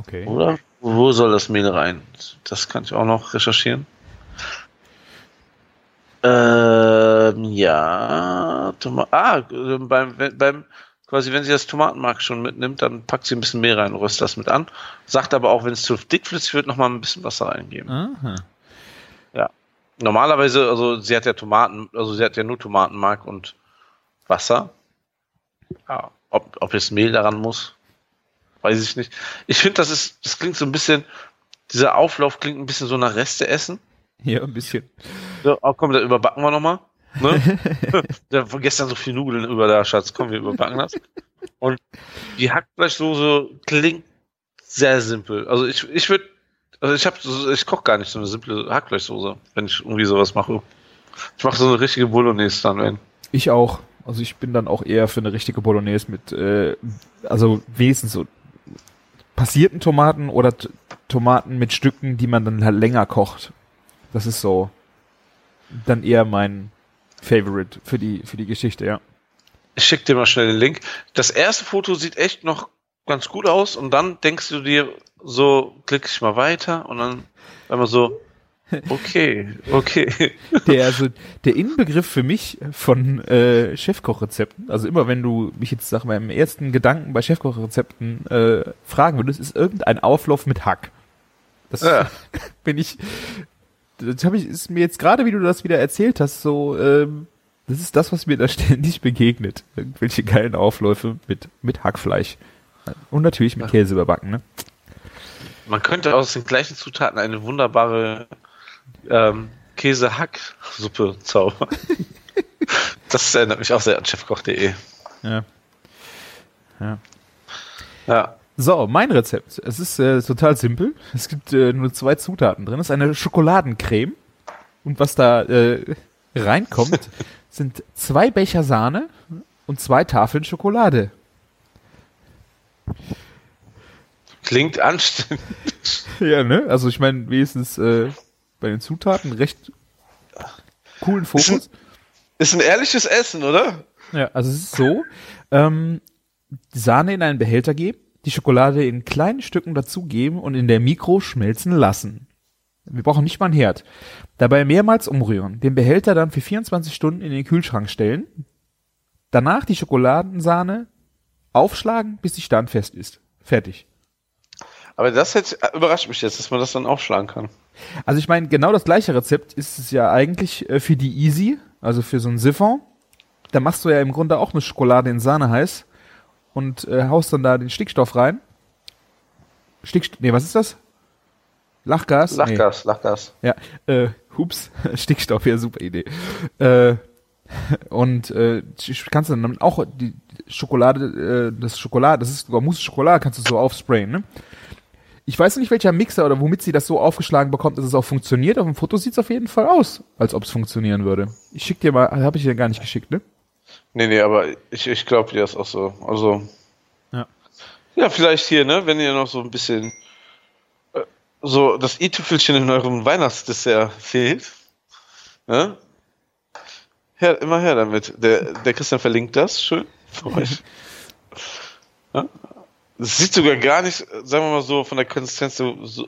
Okay. Oder? Wo soll das Mehl rein? Das kann ich auch noch recherchieren. Ähm, ja. Toma ah, beim, beim, quasi, wenn sie das Tomatenmark schon mitnimmt, dann packt sie ein bisschen Mehl rein, röstet das mit an. Sagt aber auch, wenn es zu dickflüssig wird, nochmal ein bisschen Wasser reingeben. Aha. Normalerweise, also sie hat ja Tomaten, also sie hat ja nur Tomatenmark und Wasser. Ja, ob, ob jetzt Mehl daran muss, weiß ich nicht. Ich finde, das ist, das klingt so ein bisschen, dieser Auflauf klingt ein bisschen so nach Reste essen. Ja, ein bisschen. So, oh, komm, da überbacken wir nochmal. Ne? da war gestern so viel Nudeln über da, Schatz. Komm, wir überbacken das. Und die Hackfleischsoße klingt sehr simpel. Also ich, ich würde, also ich habe, ich koche gar nicht so eine simple Hackfleischsoße, wenn ich irgendwie sowas mache. Ich mache so eine richtige Bolognese dann, wenn. Ich auch. Also ich bin dann auch eher für eine richtige Bolognese mit, äh, also wenigstens so passierten Tomaten oder Tomaten mit Stücken, die man dann halt länger kocht. Das ist so dann eher mein Favorite für die, für die Geschichte, ja. Ich schick dir mal schnell den Link. Das erste Foto sieht echt noch ganz gut aus und dann denkst du dir so, klicke ich mal weiter und dann, wenn man so, Okay, okay. Der, also, der Inbegriff für mich von äh, Chefkochrezepten, also immer wenn du mich jetzt sag mal im ersten Gedanken bei Chefkochrezepten äh, fragen würdest, ist irgendein Auflauf mit Hack. Das Ja. bin ich, das habe ich, ist mir jetzt gerade, wie du das wieder erzählt hast, so, ähm, das ist das, was mir da ständig begegnet. Irgendwelche geilen Aufläufe mit, mit Hackfleisch. Und natürlich mit Käse überbacken, ne? Man könnte aus den gleichen Zutaten eine wunderbare ähm, Käse-Hack-Suppe zaubern. das erinnert mich auch sehr an chefkoch.de. Ja. Ja. Ja. So, mein Rezept. Es ist äh, total simpel. Es gibt äh, nur zwei Zutaten drin. Es ist eine Schokoladencreme. Und was da äh, reinkommt, sind zwei Becher Sahne und zwei Tafeln Schokolade. Klingt anständig. Ja, ne? Also ich meine, wenigstens äh, bei den Zutaten recht coolen Fokus. Ist ein ehrliches Essen, oder? Ja, also es ist so, ähm, Sahne in einen Behälter geben, die Schokolade in kleinen Stücken dazugeben und in der Mikro schmelzen lassen. Wir brauchen nicht mal einen Herd. Dabei mehrmals umrühren, den Behälter dann für 24 Stunden in den Kühlschrank stellen, danach die Schokoladensahne aufschlagen, bis sie standfest ist. Fertig. Aber das jetzt überrascht mich jetzt, dass man das dann aufschlagen kann. Also ich meine, genau das gleiche Rezept ist es ja eigentlich äh, für die Easy, also für so ein Siphon. Da machst du ja im Grunde auch eine Schokolade in Sahne heiß und äh, haust dann da den Stickstoff rein. Stickstoff, nee, was ist das? Lachgas? Lachgas, Lachgas. Nee. Ja, äh, hups, Stickstoff, ja, super Idee. Äh, und äh, kannst du dann auch die Schokolade, äh, das Schokolade, das ist sogar Mousse Schokolade, kannst du so aufsprayen, ne? Ich weiß nicht, welcher Mixer oder womit sie das so aufgeschlagen bekommt, dass es auch funktioniert. Auf dem Foto sieht es auf jeden Fall aus, als ob es funktionieren würde. Ich schick dir mal, habe ich dir gar nicht geschickt, ne? Nee, nee, aber ich, ich glaube dir ist auch so. Also. Ja. Ja, vielleicht hier, ne, wenn ihr noch so ein bisschen äh, so das i-Tüpfelchen in eurem Weihnachtsdessert fehlt. Ne? Her, immer her damit. Der, der Christian verlinkt das schön für euch. ja? Das sieht sogar gar nicht, sagen wir mal so, von der Konsistenz so, so,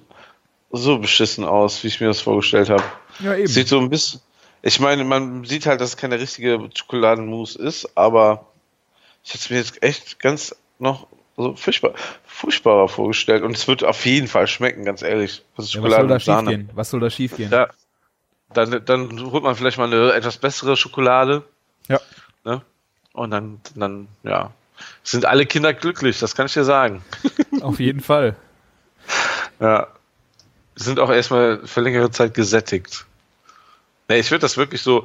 so beschissen aus, wie ich mir das vorgestellt habe. Ja, eben. Sieht so ein bisschen. Ich meine, man sieht halt, dass es keine richtige Schokoladenmousse ist, aber ich hätte es mir jetzt echt ganz noch so furchtbar, furchtbarer vorgestellt. Und es wird auf jeden Fall schmecken, ganz ehrlich. Ist Ja, was soll da schiefgehen? Was soll da schiefgehen? Ja. Dann, dann holt man vielleicht mal eine etwas bessere Schokolade. Ja. Ne? Und dann, dann, ja. Sind alle Kinder glücklich, das kann ich dir sagen. Auf jeden Fall. Ja. Sind auch erstmal für längere Zeit gesättigt. Nee, ich würde das wirklich so,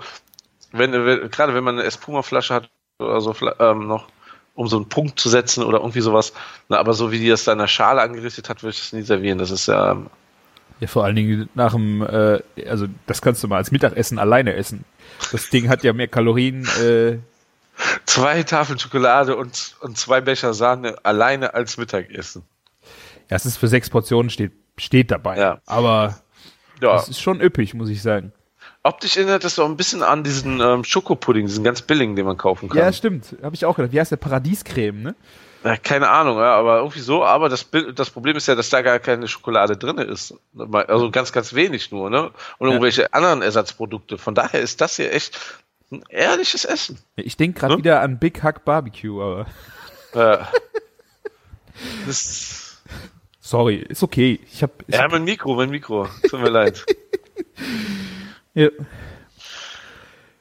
wenn, wenn gerade wenn man eine Espuma-Flasche hat oder so ähm, noch, um so einen Punkt zu setzen oder irgendwie sowas. Na, aber so wie die das da in der Schale angerichtet hat, würde ich das nie servieren. Das ist ja, ähm, Ja, vor allen Dingen nach dem, äh, also das kannst du mal als Mittagessen alleine essen. Das Ding hat ja mehr Kalorien, äh, zwei Tafeln Schokolade und, und zwei Becher Sahne alleine als Mittagessen. ja, es ist für sechs Portionen steht, steht dabei. Ja. Aber Ja. es ist schon üppig, muss ich sagen. Optisch erinnert das so ein bisschen an diesen ähm, Schokopudding, diesen ganz billigen, den man kaufen kann. Ja, stimmt. Habe ich auch gedacht. Wie heißt der Paradiescreme, ne? Ja, keine Ahnung, ja, aber irgendwie so. Aber das, das Problem ist ja, dass da gar keine Schokolade drin ist. Also ganz, ganz wenig nur, ne? Und irgendwelche anderen Ersatzprodukte. Von daher ist das hier echt ein ehrliches Essen. Ja, Ich denke gerade Hm? wieder an Big Hack Barbecue, aber Ja. Sorry, ist okay. Ich habe ja, mein Mikro, mein Mikro. Tut mir leid. ja,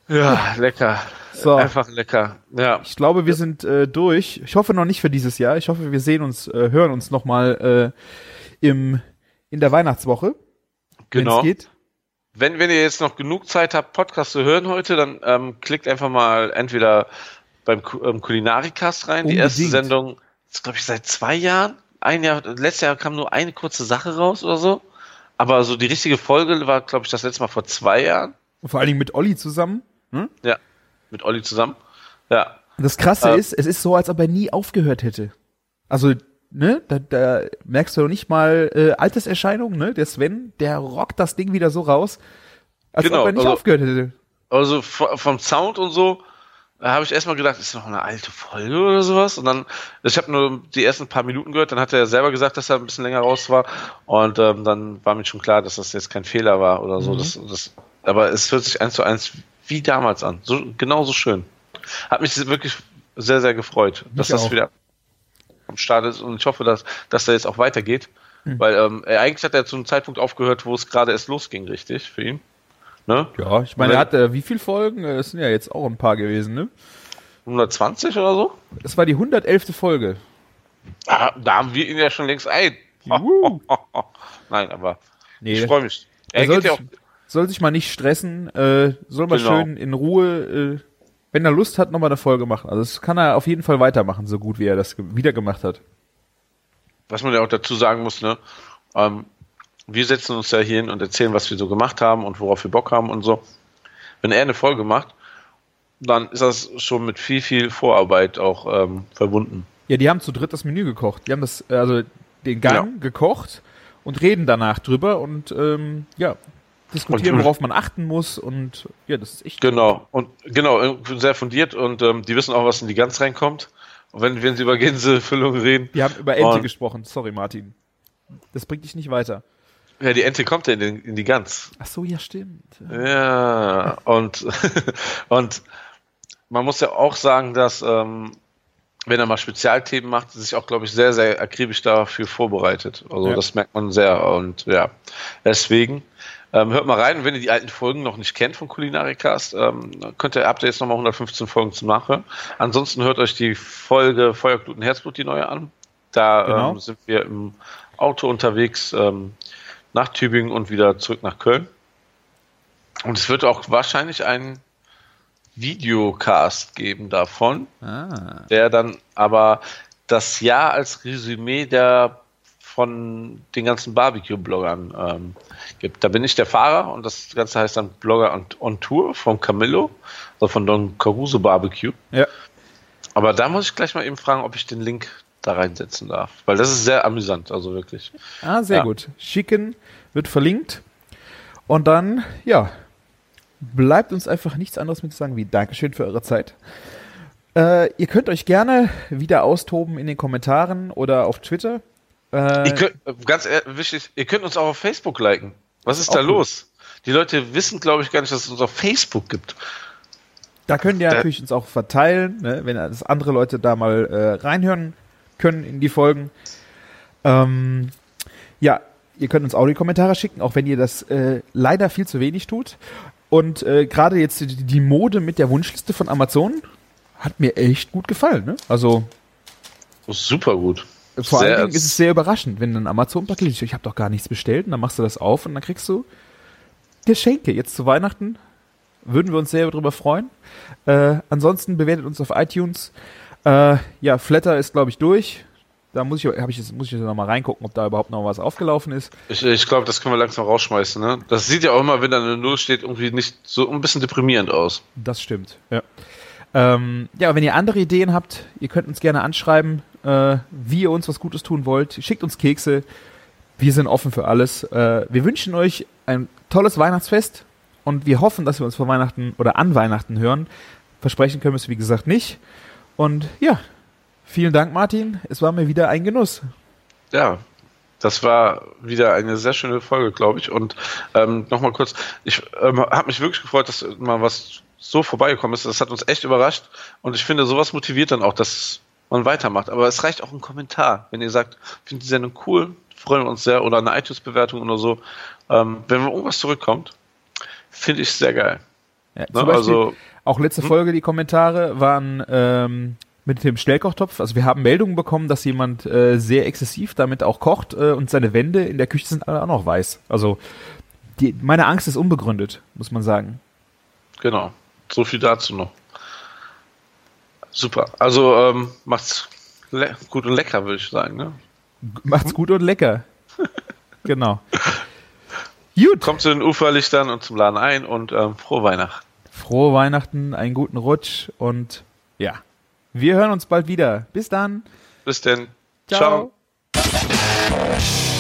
Ja, lecker. so. Einfach lecker. Ja. Ich glaube, wir sind äh, durch. Ich hoffe noch nicht für dieses Jahr. Ich hoffe, wir sehen uns, äh, hören uns noch mal äh, im in der Weihnachtswoche, Genau. geht. Wenn, wenn ihr jetzt noch genug Zeit habt, Podcast zu hören heute, dann ähm, klickt einfach mal entweder beim ähm, Kulinarikast rein. Die erste Unbedingt. Sendung ist, glaube ich, seit zwei Jahren. Ein Jahr, letztes Jahr kam nur eine kurze Sache raus oder so. Aber so die richtige Folge war, glaube ich, das letzte Mal vor zwei Jahren. Und vor allen Dingen mit Olli zusammen. Hm? Ja, mit Olli zusammen. Ja, Und Das Krasse Ähm. ist, es ist so, als ob er nie aufgehört hätte. Also, ne, da, da merkst du nicht mal äh, Alterserscheinungen, ne? Der Sven, der rockt das Ding wieder so raus, als Genau, ob er nicht also- aufgehört hätte. also vom Sound und so da habe ich erstmal gedacht, ist noch eine alte Folge oder sowas. Und dann, ich habe nur die ersten paar Minuten gehört, dann hat er selber gesagt, dass er ein bisschen länger raus war. Und ähm, dann war mir schon klar, dass das jetzt kein Fehler war oder so. Mhm. Das, das, aber es hört sich eins zu eins wie damals an. So, genauso schön. Hat mich wirklich sehr, sehr gefreut, mich dass das wieder am Start ist. Und ich hoffe, dass, dass da jetzt auch weitergeht. Mhm. Weil ähm, eigentlich hat er zu einem Zeitpunkt aufgehört, wo es gerade erst losging, richtig, für ihn. Ne? Ja, ich meine, er hat äh, wie viele Folgen? Es sind ja jetzt auch ein paar gewesen, ne? 120 oder so? Das war die 111. Folge. Ah, da haben wir ihn ja schon längst ein. Nein, aber nee, ich freue mich. Er, soll, sich, ja soll, sich, mal nicht stressen, äh, soll mal genau. schön in Ruhe, äh, wenn er Lust hat, nochmal eine Folge machen. Also das kann er auf jeden Fall weitermachen, so gut wie er das wieder gemacht hat. Was man ja auch dazu sagen muss, ne? Ähm, wir setzen uns ja hier hin und erzählen, was wir so gemacht haben und worauf wir Bock haben und so. Wenn er eine Folge macht, dann ist das schon mit viel, viel Vorarbeit auch ähm, verbunden. Ja, die haben zu dritt das Menü gekocht. Die haben das, äh, also den Gang ja. gekocht und reden danach drüber und ähm, ja, diskutieren, und, worauf man achten muss und ja, das ist echt. Genau, und genau, sehr fundiert und ähm, die wissen auch, was in die Gans reinkommt. Und wenn, wenn sie über Gänsefüllung reden. Die haben über Ente gesprochen, sorry Martin. Das bringt dich nicht weiter. Ja, die Ente kommt ja in, den, in die Gans. Ach so, ja, stimmt. Ja, und, und man muss ja auch sagen, dass, ähm, wenn er mal Spezialthemen macht, sich auch, glaube ich, sehr, sehr akribisch dafür vorbereitet. Also ja. das merkt man sehr. Und ja, deswegen. Ähm, hört mal rein, wenn ihr die alten Folgen noch nicht kennt von Kulinarikast, ähm, könnt ihr, habt ihr jetzt nochmal 115 Folgen zum Nachhören. Ansonsten hört euch die Folge Feuerglut und Herzblut, die neue an. Da genau. ähm, sind wir im Auto unterwegs. Ähm, nach Tübingen und wieder zurück nach Köln. Und es wird auch wahrscheinlich einen Videocast geben davon, ah. der dann aber das Jahr als Resümee der von den ganzen Barbecue-Bloggern ähm, gibt. Da bin ich der Fahrer und das Ganze heißt dann Blogger on, on Tour von Camillo, also von Don Caruso Barbecue. Ja. Aber da muss ich gleich mal eben fragen, ob ich den Link da reinsetzen darf. Weil das ist sehr amüsant, also wirklich. Ah, sehr ja. gut. Schicken wird verlinkt. Und dann, ja, bleibt uns einfach nichts anderes mit zu sagen wie Dankeschön für eure Zeit. Äh, ihr könnt euch gerne wieder austoben in den Kommentaren oder auf Twitter. Äh, könnt, ganz wichtig, ihr könnt uns auch auf Facebook liken. Was ist da los? Die Leute wissen, glaube ich, gar nicht, dass es uns auf Facebook gibt. Da könnt ihr da natürlich uns auch verteilen, ne, wenn das andere Leute da mal äh, reinhören können in die Folgen. Ähm, ja, ihr könnt uns Audiokommentare schicken, auch wenn ihr das äh, leider viel zu wenig tut. Und äh, gerade jetzt die, die, Mode mit der Wunschliste von Amazon hat mir echt gut gefallen. Ne? Also super gut. Vor sehr allen Dingen ist es sehr überraschend, wenn ein Amazon-Paket ist. Ich habe doch gar nichts bestellt und dann machst du das auf und dann kriegst du Geschenke. Jetzt zu Weihnachten würden wir uns sehr darüber freuen. Äh, ansonsten bewertet uns auf iTunes. Äh, ja, Flatter ist, glaube ich, durch. Da muss ich, ich jetzt, muss ich jetzt noch mal reingucken, ob da überhaupt noch was aufgelaufen ist. Ich, ich glaube, das können wir langsam rausschmeißen. Ne? Das sieht ja auch immer, wenn da eine Null steht, irgendwie nicht so ein bisschen deprimierend aus. Das stimmt, ja. Ähm, ja, wenn ihr andere Ideen habt, ihr könnt uns gerne anschreiben, äh, wie ihr uns was Gutes tun wollt. Schickt uns Kekse. Wir sind offen für alles. Äh, wir wünschen euch ein tolles Weihnachtsfest und wir hoffen, dass wir uns vor Weihnachten oder an Weihnachten hören. Versprechen können wir es, wie gesagt, nicht. Und ja, vielen Dank, Martin. Es war mir wieder ein Genuss. Ja, das war wieder eine sehr schöne Folge, glaube ich. Und ähm, nochmal kurz, ich ähm, habe mich wirklich gefreut, dass mal was so vorbeigekommen ist. Das hat uns echt überrascht. Und ich finde, sowas motiviert dann auch, dass man weitermacht. Aber es reicht auch ein Kommentar. Wenn ihr sagt, findet die Sendung cool, freuen wir uns sehr. Oder eine iTunes-Bewertung oder so. Ähm, wenn irgendwas zurückkommt, finde ich sehr geil. Ja, ne? Also, auch letzte hm? Folge, die Kommentare waren ähm, mit dem Schnellkochtopf. Also wir haben Meldungen bekommen, dass jemand äh, sehr exzessiv damit auch kocht äh, und seine Wände in der Küche sind alle auch noch weiß. Also die, meine Angst ist unbegründet, muss man sagen. Genau. So viel dazu noch. Super. Also ähm, macht's gut und lecker, würde ich sagen. Ne? Macht's gut und lecker. genau. Gut. Kommt zu den Uferlichtern und zum Laden ein und ähm, frohe Weihnachten. Frohe Weihnachten, einen guten Rutsch und ja, wir hören uns bald wieder. Bis dann. Bis denn. Ciao. Ciao.